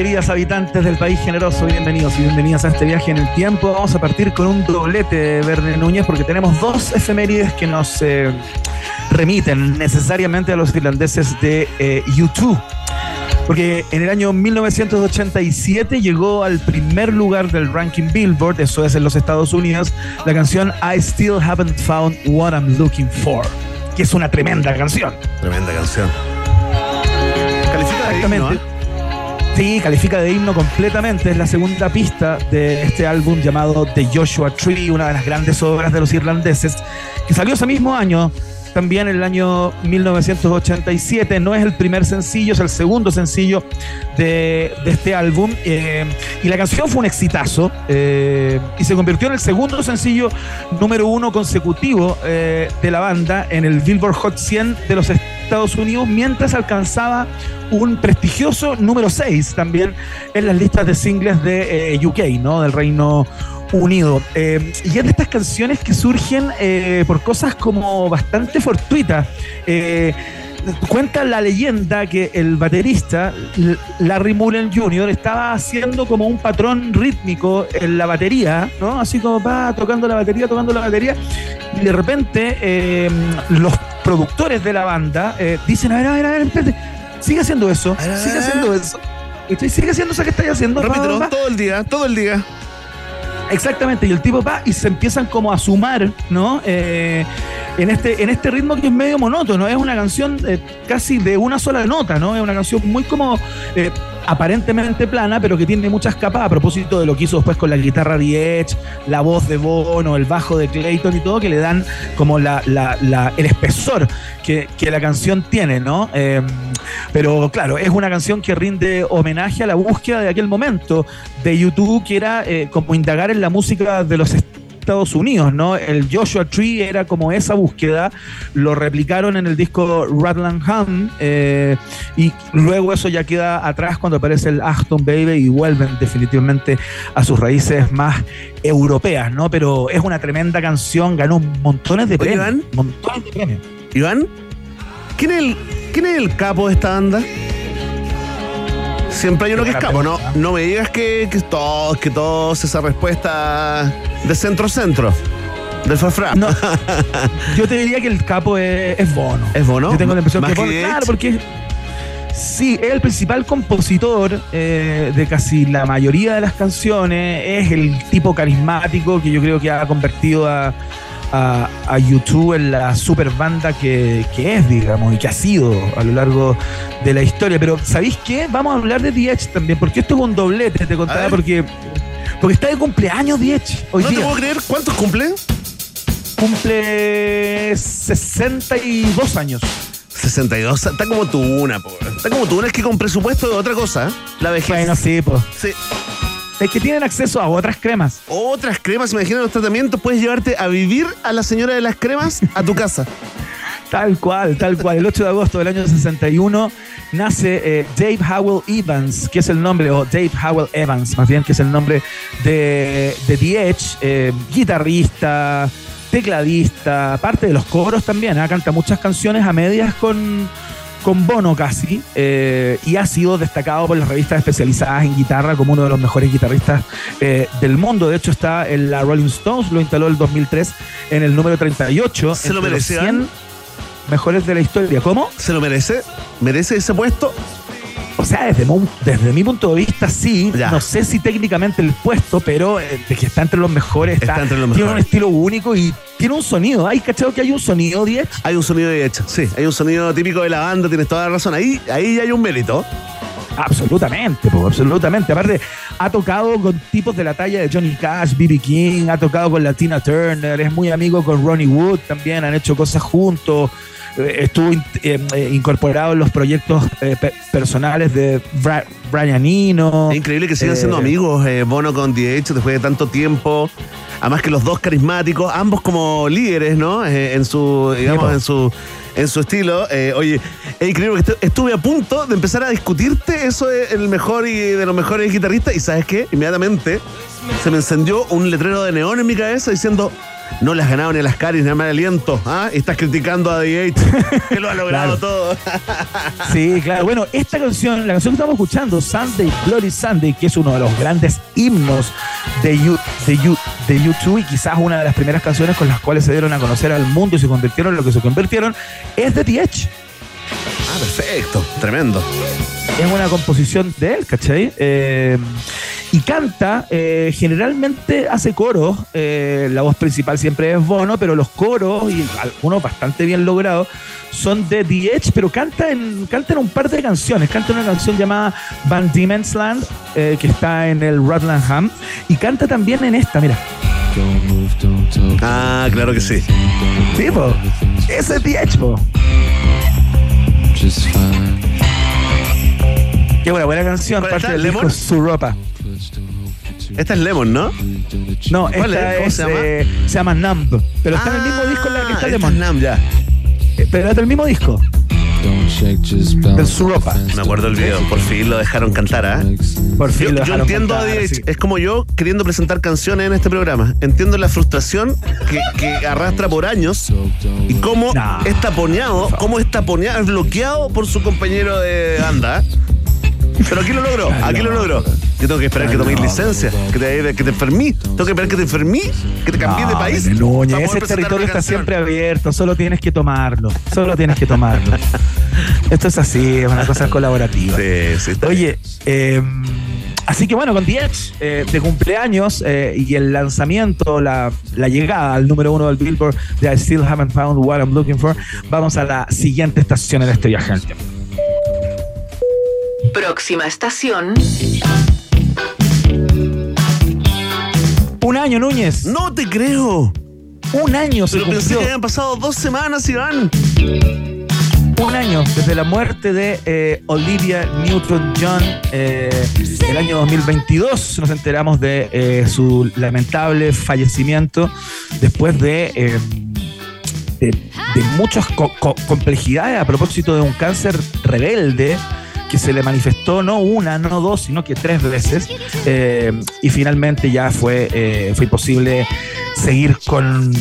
Queridas habitantes del país generoso, bienvenidos y bienvenidas a este viaje en el tiempo. Vamos a partir con un doblete de Verne Núñez porque tenemos dos efemérides que nos eh, remiten necesariamente a los irlandeses de eh, YouTube. Porque en el año 1987 llegó al primer lugar del ranking Billboard, eso es en los Estados Unidos, la canción I Still Haven't Found What I'm Looking For, que es una tremenda canción. Tremenda canción. Califica de. Sí, califica de himno completamente. Es la segunda pista de este álbum llamado The Joshua Tree, una de las grandes obras de los irlandeses, que salió ese mismo año, también en el año 1987. No es el primer sencillo, es el segundo sencillo de, de este álbum. eh, y la canción fue un exitazo eh, y se convirtió en el segundo sencillo número uno consecutivo eh, de la banda en el Billboard Hot 100 de los Estados Unidos, mientras alcanzaba un prestigioso número 6 también en las listas de singles de eh, UK, ¿no? Del Reino Unido. Eh, y es de estas canciones que surgen eh, por cosas como bastante fortuitas. Cuenta la leyenda que el baterista Larry Mullen Jr. estaba haciendo como un patrón rítmico en la batería, ¿no? Así como va tocando la batería, tocando la batería, y de repente eh, los productores de la banda eh, dicen, a ver, a ver, a ver, espérate, sigue haciendo eso, sigue haciendo eso. Sigue haciendo eso que estáis haciendo. Repítelo todo el día, todo el día. Exactamente, y el tipo va y se empiezan como a sumar, ¿no? Eh, en este, en este ritmo que es medio monótono. Es una canción eh, casi de una sola nota, ¿no? Es una canción muy como eh, aparentemente plana, pero que tiene muchas capas a propósito de lo que hizo después con la guitarra de Edge, la voz de Bono, el bajo de Clayton y todo, que le dan como la, la- la- el espesor que, que la canción tiene, ¿no? Eh, pero claro, es una canción que rinde homenaje a la búsqueda de aquel momento de YouTube, que era eh, como indagar en la música de los Estados Unidos, ¿no? El Joshua Tree era como esa búsqueda, lo replicaron en el disco Ratland Hum eh, y luego eso ya queda atrás cuando aparece el Aston Baby y vuelven definitivamente a sus raíces más europeas, ¿no? Pero es una tremenda canción, ganó montones de premios. Iván. montones de premios. Iván, ¿quién es el, quién es el capo de esta banda? Siempre hay uno que es capo, ¿no? No me digas que, que todos, que todos esa respuesta de centro-centro. Del Fafra. No, yo te diría que el capo es, es Bono. ¿Es Bono? Yo tengo la impresión ¿Más que que Bono, claro, porque sí, es el principal compositor eh, de casi la mayoría de las canciones, es el tipo carismático que yo creo que ha convertido a, a, a YouTube en la super banda que, que es, digamos, y que ha sido a lo largo de la historia. Pero, ¿sabéis qué? Vamos a hablar de The Edge también, porque esto es un doblete, te contaba, porque, porque está de cumpleaños hoy no día te puedo creer. ¿Cuántos cumple? cumple 62 años. 62. Está como tú una, po. Está como tú una, es que con presupuesto de otra cosa. ¿eh? La vejez. Bueno, sí, pues. Sí. Es que tienen acceso a otras cremas. Otras cremas, imagina los tratamientos. Puedes llevarte a vivir a la señora de las cremas a tu casa. Tal cual, tal cual. El 8 de agosto del año 61 nace eh, Dave Howell Evans, que es el nombre, o Dave Howell Evans, más bien, que es el nombre de, de The Edge, eh, guitarrista, tecladista, parte de los coros también. ¿ah? Canta muchas canciones a medias con, con Bono casi, eh, y ha sido destacado por las revistas especializadas en guitarra como uno de los mejores guitarristas eh, del mundo. De hecho, está en la Rolling Stones, lo instaló el 2003 en el número 38. ¿Se lo entre mejores de la historia. ¿Cómo? ¿Se lo merece? ¿Merece ese puesto? O sea, desde, mi punto de vista, sí. Ya. No sé si técnicamente el puesto, pero eh, que está entre los mejores. Está, Está entre los Tiene un estilo único y tiene un sonido. ¿Hay cachado que hay un sonido, Diez? Hay un sonido de hecho, sí. Hay un sonido típico de la banda, tienes toda la razón. Ahí, ahí ya hay un mérito. Absolutamente, po, absolutamente. Aparte, ha tocado con tipos de la talla de Johnny Cash, B.B. King, ha tocado con la Tina Turner, es muy amigo con Ronnie Wood también, han hecho cosas juntos. Eh, Estuvo in- eh, eh, incorporado en los proyectos pe- personales de Bra- Brian Eno. Es increíble que sigan siendo amigos eh, Bono con DH después de tanto tiempo. Además que los dos carismáticos, ambos como líderes, ¿no? En su, digamos, en su en su estilo. Eh, oye, es increíble que estu- estuve a punto de empezar a discutirte eso de el mejor y de los mejores guitarristas. Y ¿sabes qué? Inmediatamente se me encendió un letrero de neón en mi cabeza diciendo no las ganaba ni a las caris ni a mal aliento. ¿ah? Estás criticando a DH, que lo ha logrado Claro. todo. Sí, claro. Bueno, esta canción, la canción que estamos escuchando, Sunday, Bloody Sunday, que es uno de los grandes himnos de, You- de, You- de YouTube y quizás una de las primeras canciones con las cuales se dieron a conocer al mundo y se convirtieron en lo que se convirtieron, es de The Edge. Ah, perfecto. Tremendo. Es una composición de él, ¿cachai? Eh, y canta, eh, generalmente hace coros, eh, la voz principal siempre es Bono, pero los coros, y algunos bastante bien logrados, son de The Edge, pero canta en, canta en un par de canciones. Canta una canción llamada Van Diemen's Land, eh, que está en el Rutland Ham, y canta también en esta, mira. Ah, claro que sí. Sí, po. Ese es The Edge, po. Qué buena, buena canción, ¿Cuál parte del disco Su Ropa. Esta es Lemon, ¿no? No, ¿Cuál esta es? ¿Cómo es, se llama? eh, se llama Numb. Pero está en el mismo disco en la que está Ah, Lemon. Nam, ya. Eh, Pero es del mismo disco. Del Su Ropa. Me acuerdo el video. Por fin lo dejaron cantar, ¿ah? Por fin Yo, lo yo dejaron entiendo cantar, a DH. sí. Es como yo queriendo presentar canciones en este programa. Entiendo la frustración que, que arrastra por años y cómo No, es taponeado, cómo es taponeado, es bloqueado por su compañero de banda. Pero aquí lo logró, aquí lo logró. Yo tengo que esperar que toméis licencia, que te, que te enfermí. Tengo que esperar que te enfermí, que te cambies de país. Núñez, ese territorio está siempre abierto, solo tienes que tomarlo. Solo tienes que tomarlo. Esto es así, es una cosa colaborativa. Sí, sí, está Oye, eh, Así que bueno, con The Edge eh, de cumpleaños eh, y el lanzamiento, la, la llegada al número uno del Billboard de I Still Haven't Found What I'm Looking For, vamos a la siguiente estación en este viaje tiempo. Próxima estación. Un año, Núñez. No te creo. Un año se Pero pensé cumplió. que habían pasado dos semanas, Iván. Un año desde la muerte de eh, Olivia Newton-John eh, el año 2022 nos enteramos de eh, su lamentable fallecimiento después de, eh, de, de muchas co- co- complejidades a propósito de un cáncer rebelde que se le manifestó no una, no dos, sino que tres veces eh, y finalmente ya fue, eh, fue imposible seguir con,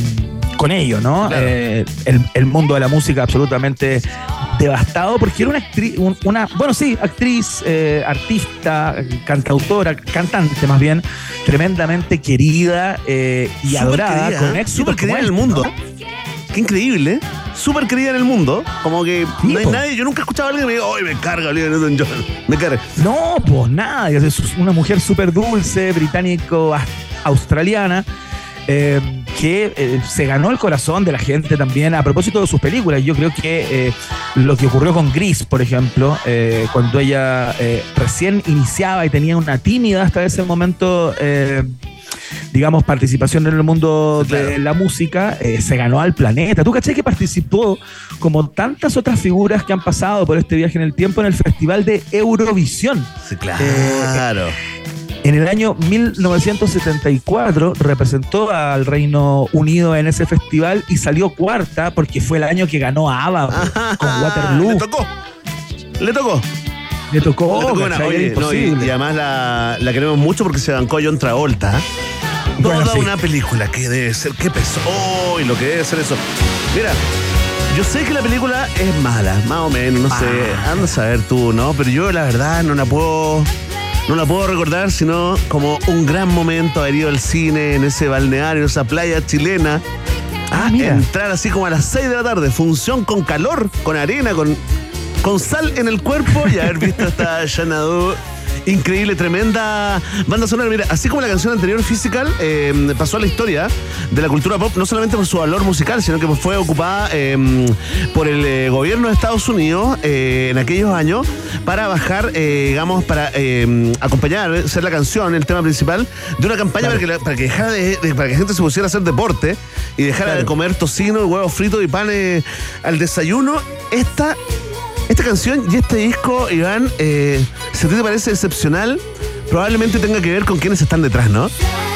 con ello, ¿no? Eh, el, el mundo de la música absolutamente devastado porque era una actriz, un- una, bueno, sí, actriz, eh, artista, cantautora, cantante más bien, tremendamente querida eh, y adorada querida, con éxito. Súper querida en el mundo. Qué increíble, ¿eh? Súper querida en el mundo. Como que no hay po. nadie. Yo nunca he escuchado a alguien que me diga, ¡ay, me carga Olivia Newton-John! Me carga. No, pues nada, es una mujer súper dulce, británico-australiana. eh, que eh, se ganó el corazón de la gente también a propósito de sus películas. Yo creo que eh, lo que ocurrió con Gris, por ejemplo, cuando ella recién iniciaba y tenía una tímida hasta ese momento, digamos, participación en el mundo de la música, eh, se ganó al planeta. ¿Tú caché que participó, como tantas otras figuras que han pasado por este viaje en el tiempo, en el Festival de Eurovisión? Sí, claro. En el año 1974 representó al Reino Unido en ese festival y salió cuarta porque fue el año que ganó a ABBA con Waterloo. Le tocó. Le tocó. Le tocó, Le tocó una- oye, no, y, además la, la queremos mucho porque se bancó John Travolta. ¿eh? Bueno, Toda sí. una película que debe ser, qué pesó y lo que debe ser eso. Mira, yo sé que la película es mala, más o menos, no sé, Ah. anda a saber tú, ¿no? Pero yo la verdad no la puedo, no la puedo recordar sino como un gran momento haber ido al cine en ese balneario, en esa playa chilena. Ah. Entrar así como a las 6 de la tarde, función con calor, con arena, con, con sal en el cuerpo y haber visto esta Xanadu. Increíble, tremenda banda sonora. Mira, así como la canción anterior, Physical, eh, pasó a la historia de la cultura pop, no solamente por su valor musical, sino que fue ocupada eh, por el eh, gobierno de Estados Unidos eh, en aquellos años para bajar, digamos, para eh, acompañar, ser la canción, el tema principal de una campaña para, que la- para que dejara de, de- para que la gente se pusiera a hacer deporte y dejara de comer tocino, y huevos fritos y panes al desayuno. Esta esta canción y este disco, Iván, eh, si a ti te parece excepcional, probablemente tenga que ver con quienes están detrás, ¿no?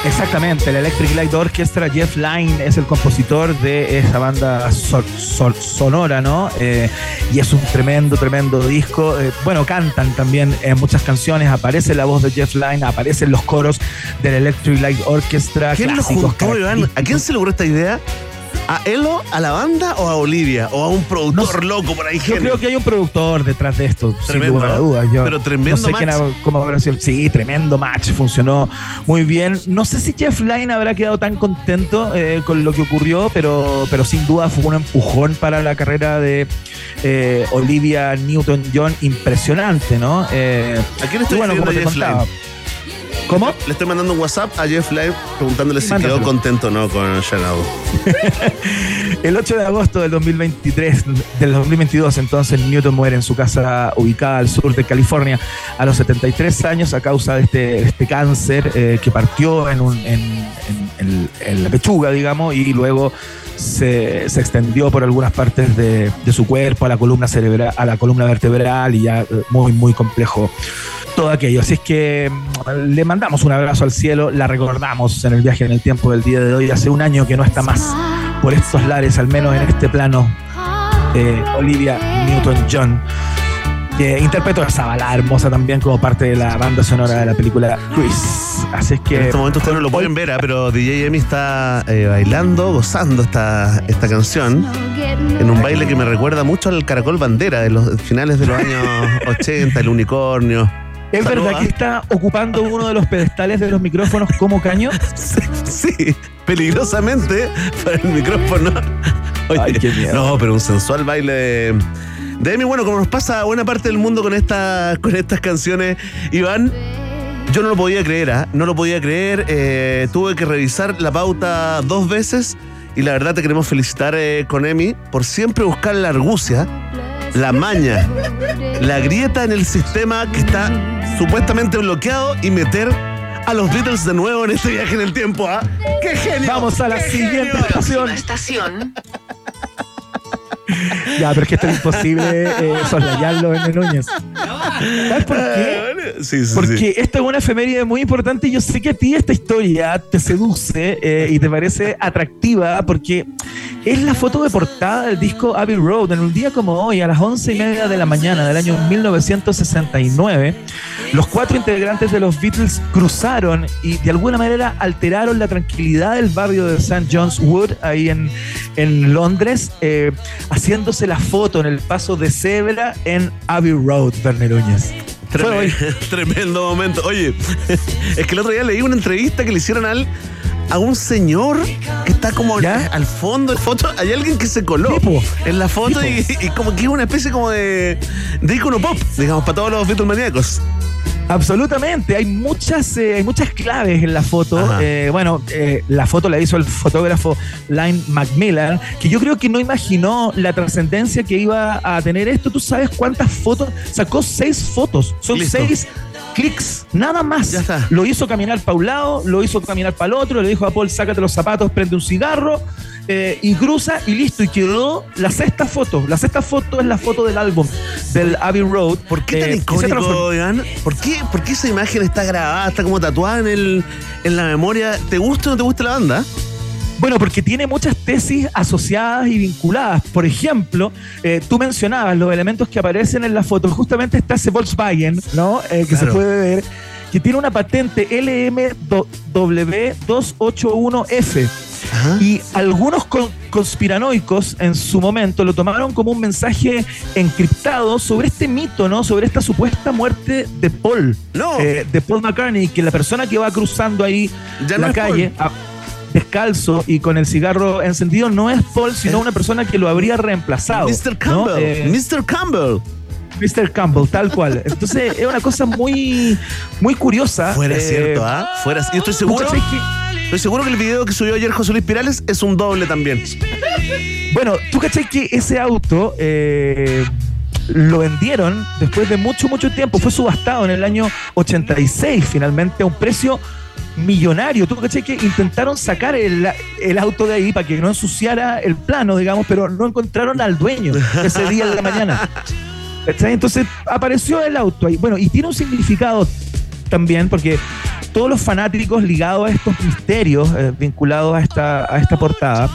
Exactamente, el Electric Light Orchestra, Jeff Lynne es el compositor de esa banda so- so- sonora, ¿no? Eh, y es un tremendo, tremendo disco. Eh, bueno, cantan también en muchas canciones, aparece la voz de Jeff Lynne, aparecen los coros del Electric Light Orchestra. ¿Quién lo juntó, Iván? ¿A quién se ocurrió esta idea? ¿A Elo, a la banda o a Olivia? ¿O a un productor loco por ahí? Yo creo que hay un productor detrás de esto, Tremendo, sin lugar a ¿no? dudas. Yo Pero tremendo no sé quién match. ha- cómo habrá sido. Sí, tremendo match, funcionó muy bien. No sé si Jeff Lynne habrá quedado tan contento eh, con lo que ocurrió, pero, pero sin duda fue un empujón para la carrera de eh, Olivia Newton-John impresionante, ¿no? Eh, ¿A quién estoy bueno, como te Jeff contaba. ¿Cómo? Le estoy mandando un WhatsApp a Jeff Lynne preguntándole si Mándaselo. quedó contento o no con Xanadu. El 8 de agosto del 2023, del 2022, entonces Newton muere en su casa ubicada al sur de California a los 73 años a causa de este, de este cáncer eh, que partió en, un- en- en- en- en la pechuga, digamos, y luego se, se extendió por algunas partes de, de su cuerpo a la columna cerebral, a la columna vertebral y ya eh, muy, muy complejo todo aquello. Así es que mm, le mandamos un abrazo al cielo, la recordamos en el viaje en el tiempo del día de hoy, hace un año que no está más por estos lares, al menos en este plano, eh, Olivia Newton-John, que interpretó esa balada hermosa también como parte de la banda sonora de la película Chris. Así es que... En este momento ustedes no lo pueden ver, ah, pero DJ Emi está eh, bailando, gozando esta, esta canción en un baile que me recuerda mucho al Caracol Bandera de los finales de los años 80, el unicornio. ¿Es Saluda. verdad que está ocupando uno de los pedestales de los micrófonos como caño? Sí, peligrosamente para el micrófono. Oye, Ay, qué miedo. No, pero un sensual baile de, de Emi. Bueno, como nos pasa a buena parte del mundo con, esta, con estas canciones, Iván, Yo no lo podía creer, ¿ah? No lo podía creer. eh, tuve que revisar la pauta dos veces y la verdad te queremos felicitar eh, con Emi por siempre buscar la argucia, la maña, la grieta en el sistema que está supuestamente bloqueado y meter a los Beatles de nuevo en este viaje en el tiempo, ¿ah? ¡Qué genio! Vamos a la ¡Qué siguiente estación. Ya, pero es que esto es imposible eh, soslayarlo en Núñez. ¿Sabes por qué? Sí, sí, Porque sí. esta es una efeméride muy importante y yo sé que a ti esta historia te seduce eh, y te parece atractiva porque es la foto de portada del disco Abbey Road en un día como hoy, a las once y media de la mañana del año 1969. Los cuatro integrantes de los Beatles cruzaron y de alguna manera alteraron la tranquilidad del barrio de St. John's Wood, ahí en, en Londres, eh, haciéndose la foto en el paso de cebra en Abbey Road, Verne Núñez. Tremendo, tremendo momento. Oye, es que el otro día leí una entrevista que le hicieron al, a un señor que está como al fondo de la foto. Hay alguien que se coló en la foto y, y como que es una especie como de, de icono pop, digamos, para todos los Beatles maníacos. Absolutamente, hay muchas, eh, hay muchas claves en la foto. Eh, bueno, eh, la foto la hizo el fotógrafo Line Macmillan, que yo creo que no imaginó la trascendencia que iba a tener esto. ¿Tú sabes cuántas fotos? Sacó seis fotos, son Listo. seis clics, nada más. Lo hizo caminar para un lado, lo hizo caminar para el otro, le dijo a Paul, sácate los zapatos, prende un cigarro. eh, y cruza y listo, y quedó la sexta foto. La sexta foto es la foto del álbum del Abbey Road. ¿Por qué tan icónico, Iván? ¿Por qué, ¿Por qué esa imagen está grabada, está como tatuada en, el, en la memoria? ¿Te gusta o no te gusta la banda? Bueno, porque tiene muchas tesis asociadas y vinculadas. Por ejemplo, eh, tú mencionabas los elementos que aparecen en la foto. Justamente está ese Volkswagen, ¿no? Eh, que se puede ver, que tiene una patente LMW281F. Y algunos con- conspiranoicos en su momento lo tomaron como un mensaje encriptado sobre este mito, ¿no? Sobre esta supuesta muerte de Paul. Eh, de Paul McCartney, que la persona que va cruzando ahí Ya no la calle. a- descalzo y con el cigarro encendido no es Paul, sino una persona que lo habría reemplazado. Mr. ¿no? Campbell. Eh, Mr. Campbell. Mr. Campbell, tal cual. Entonces es una cosa muy, muy curiosa. Fuera Eh, cierto, ¿ah? Fuera. Yo estoy seguro. ¿tú cachai Estoy seguro que el video que subió ayer José Luis Pirales es un doble también. Bueno, tú cachai que ese auto eh, lo vendieron después de mucho, mucho tiempo. Fue subastado en el año 86 finalmente a un precio millonario. Tú cachai que intentaron sacar el, el auto de ahí para que no ensuciara el plano, digamos, pero no encontraron al dueño ese día de la mañana. ¿Cachai? Entonces apareció el auto ahí. Bueno, y tiene un significado también porque todos los fanáticos ligados a estos misterios eh, vinculados a esta, a esta portada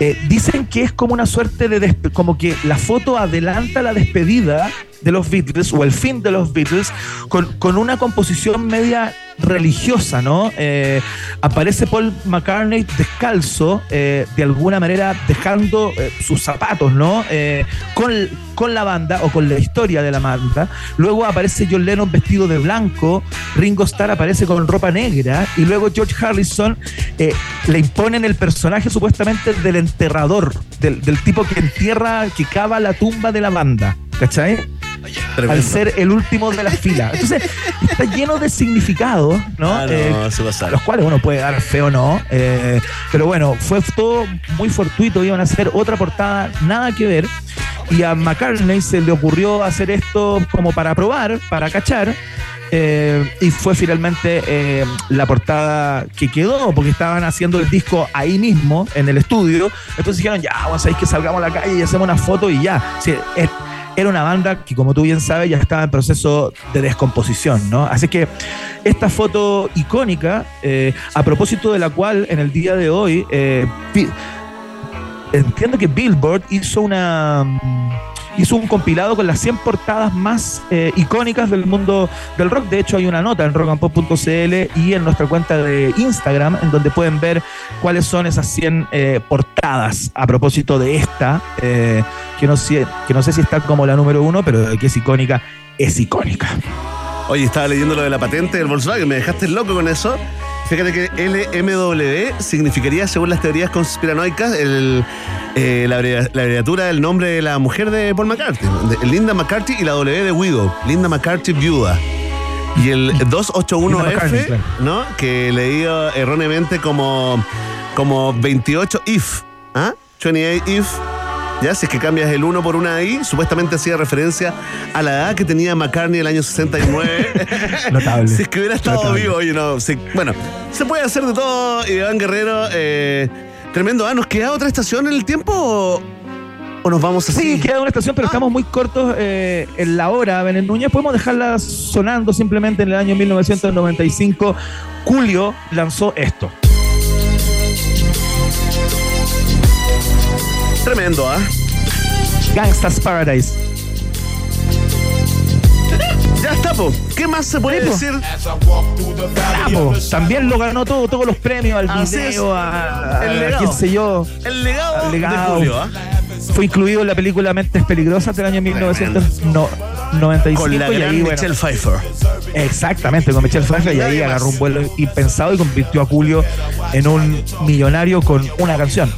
eh, dicen que es como una suerte de como que la foto adelanta la despedida de los Beatles o el fin de los Beatles con, con una composición media religiosa, ¿no? Eh, aparece Paul McCartney descalzo, eh, de alguna manera dejando eh, sus zapatos, ¿no? Con, con la banda o con la historia de la banda. Luego aparece John Lennon vestido de blanco, Ringo Starr aparece con ropa negra y luego George Harrison le imponen el personaje supuestamente del enterrador, del, del tipo que entierra, que cava la tumba de la banda, ¿cachai? Al ser el último de la fila. Entonces, está lleno de significados, ¿no? Ah, no, Eh, a los cuales uno puede dar feo o no. eh, pero bueno, fue todo muy fortuito. Iban a hacer otra portada, nada que ver. Y a McCartney se le ocurrió hacer esto como para probar, para cachar. eh, y fue finalmente eh, la portada que quedó, porque estaban haciendo el disco ahí mismo, en el estudio. Entonces dijeron, ya, vamos a ver que salgamos a la calle y hacemos una foto y ya. Sí, es- era una banda que, como tú bien sabes, ya estaba en proceso de descomposición, ¿no? Así que esta foto icónica, eh, a propósito de la cual en el día de hoy, eh, entiendo que Billboard hizo una mm, hizo un compilado con las 100 portadas más eh, icónicas del mundo del rock. De hecho, hay una nota en rockandpop.cl y en nuestra cuenta de Instagram en donde pueden ver cuáles son esas 100 eh, portadas a propósito de esta, eh, que, no sé, que no sé si está como la número uno, pero que es icónica, es icónica. Oye, estaba leyendo lo de la patente del Volkswagen, me dejaste loco con eso. Fíjate que LMW significaría, según las teorías conspiranoicas, el, eh, la, abrevi- la abreviatura del nombre de la mujer de Paul McCartney, de Linda McCartney y la W de Widow, Linda McCartney viuda. Y el Linda 281F, McCartney, claro. ¿no? Que leído erróneamente como, como 28 if. ¿Ah? 28 if. Ya, si es que cambias el 1 por una I, supuestamente hacía referencia a la edad que tenía McCartney el año 69. Notable. si es que hubiera estado Notable. vivo, know, sí. Bueno, se puede hacer de todo, Iván Guerrero. eh, tremendo. Ah, ¿nos queda otra estación en el tiempo o, o nos vamos así? Sí, queda una estación, pero estamos muy cortos eh, en la hora, Benet Núñez. Podemos dejarla sonando simplemente en el año 1995. Julio lanzó esto. Tremendo, ¿ah? Gangsta's Paradise. Ya está, po. ¿Qué más se puede Sí, po. decir? Bravo. También lo ganó todo, todos los premios al Así video, es. a, El legado. quién sé yo. El legado, al legado. de Julio, ¿ah? Fue incluido en la película Mentes Peligrosas del año 1995. Con la y gran ahí, bueno, Michelle Pfeiffer. Exactamente, con Michelle Pfeiffer y ahí agarró un vuelo impensado y convirtió a Julio en un millonario con una canción.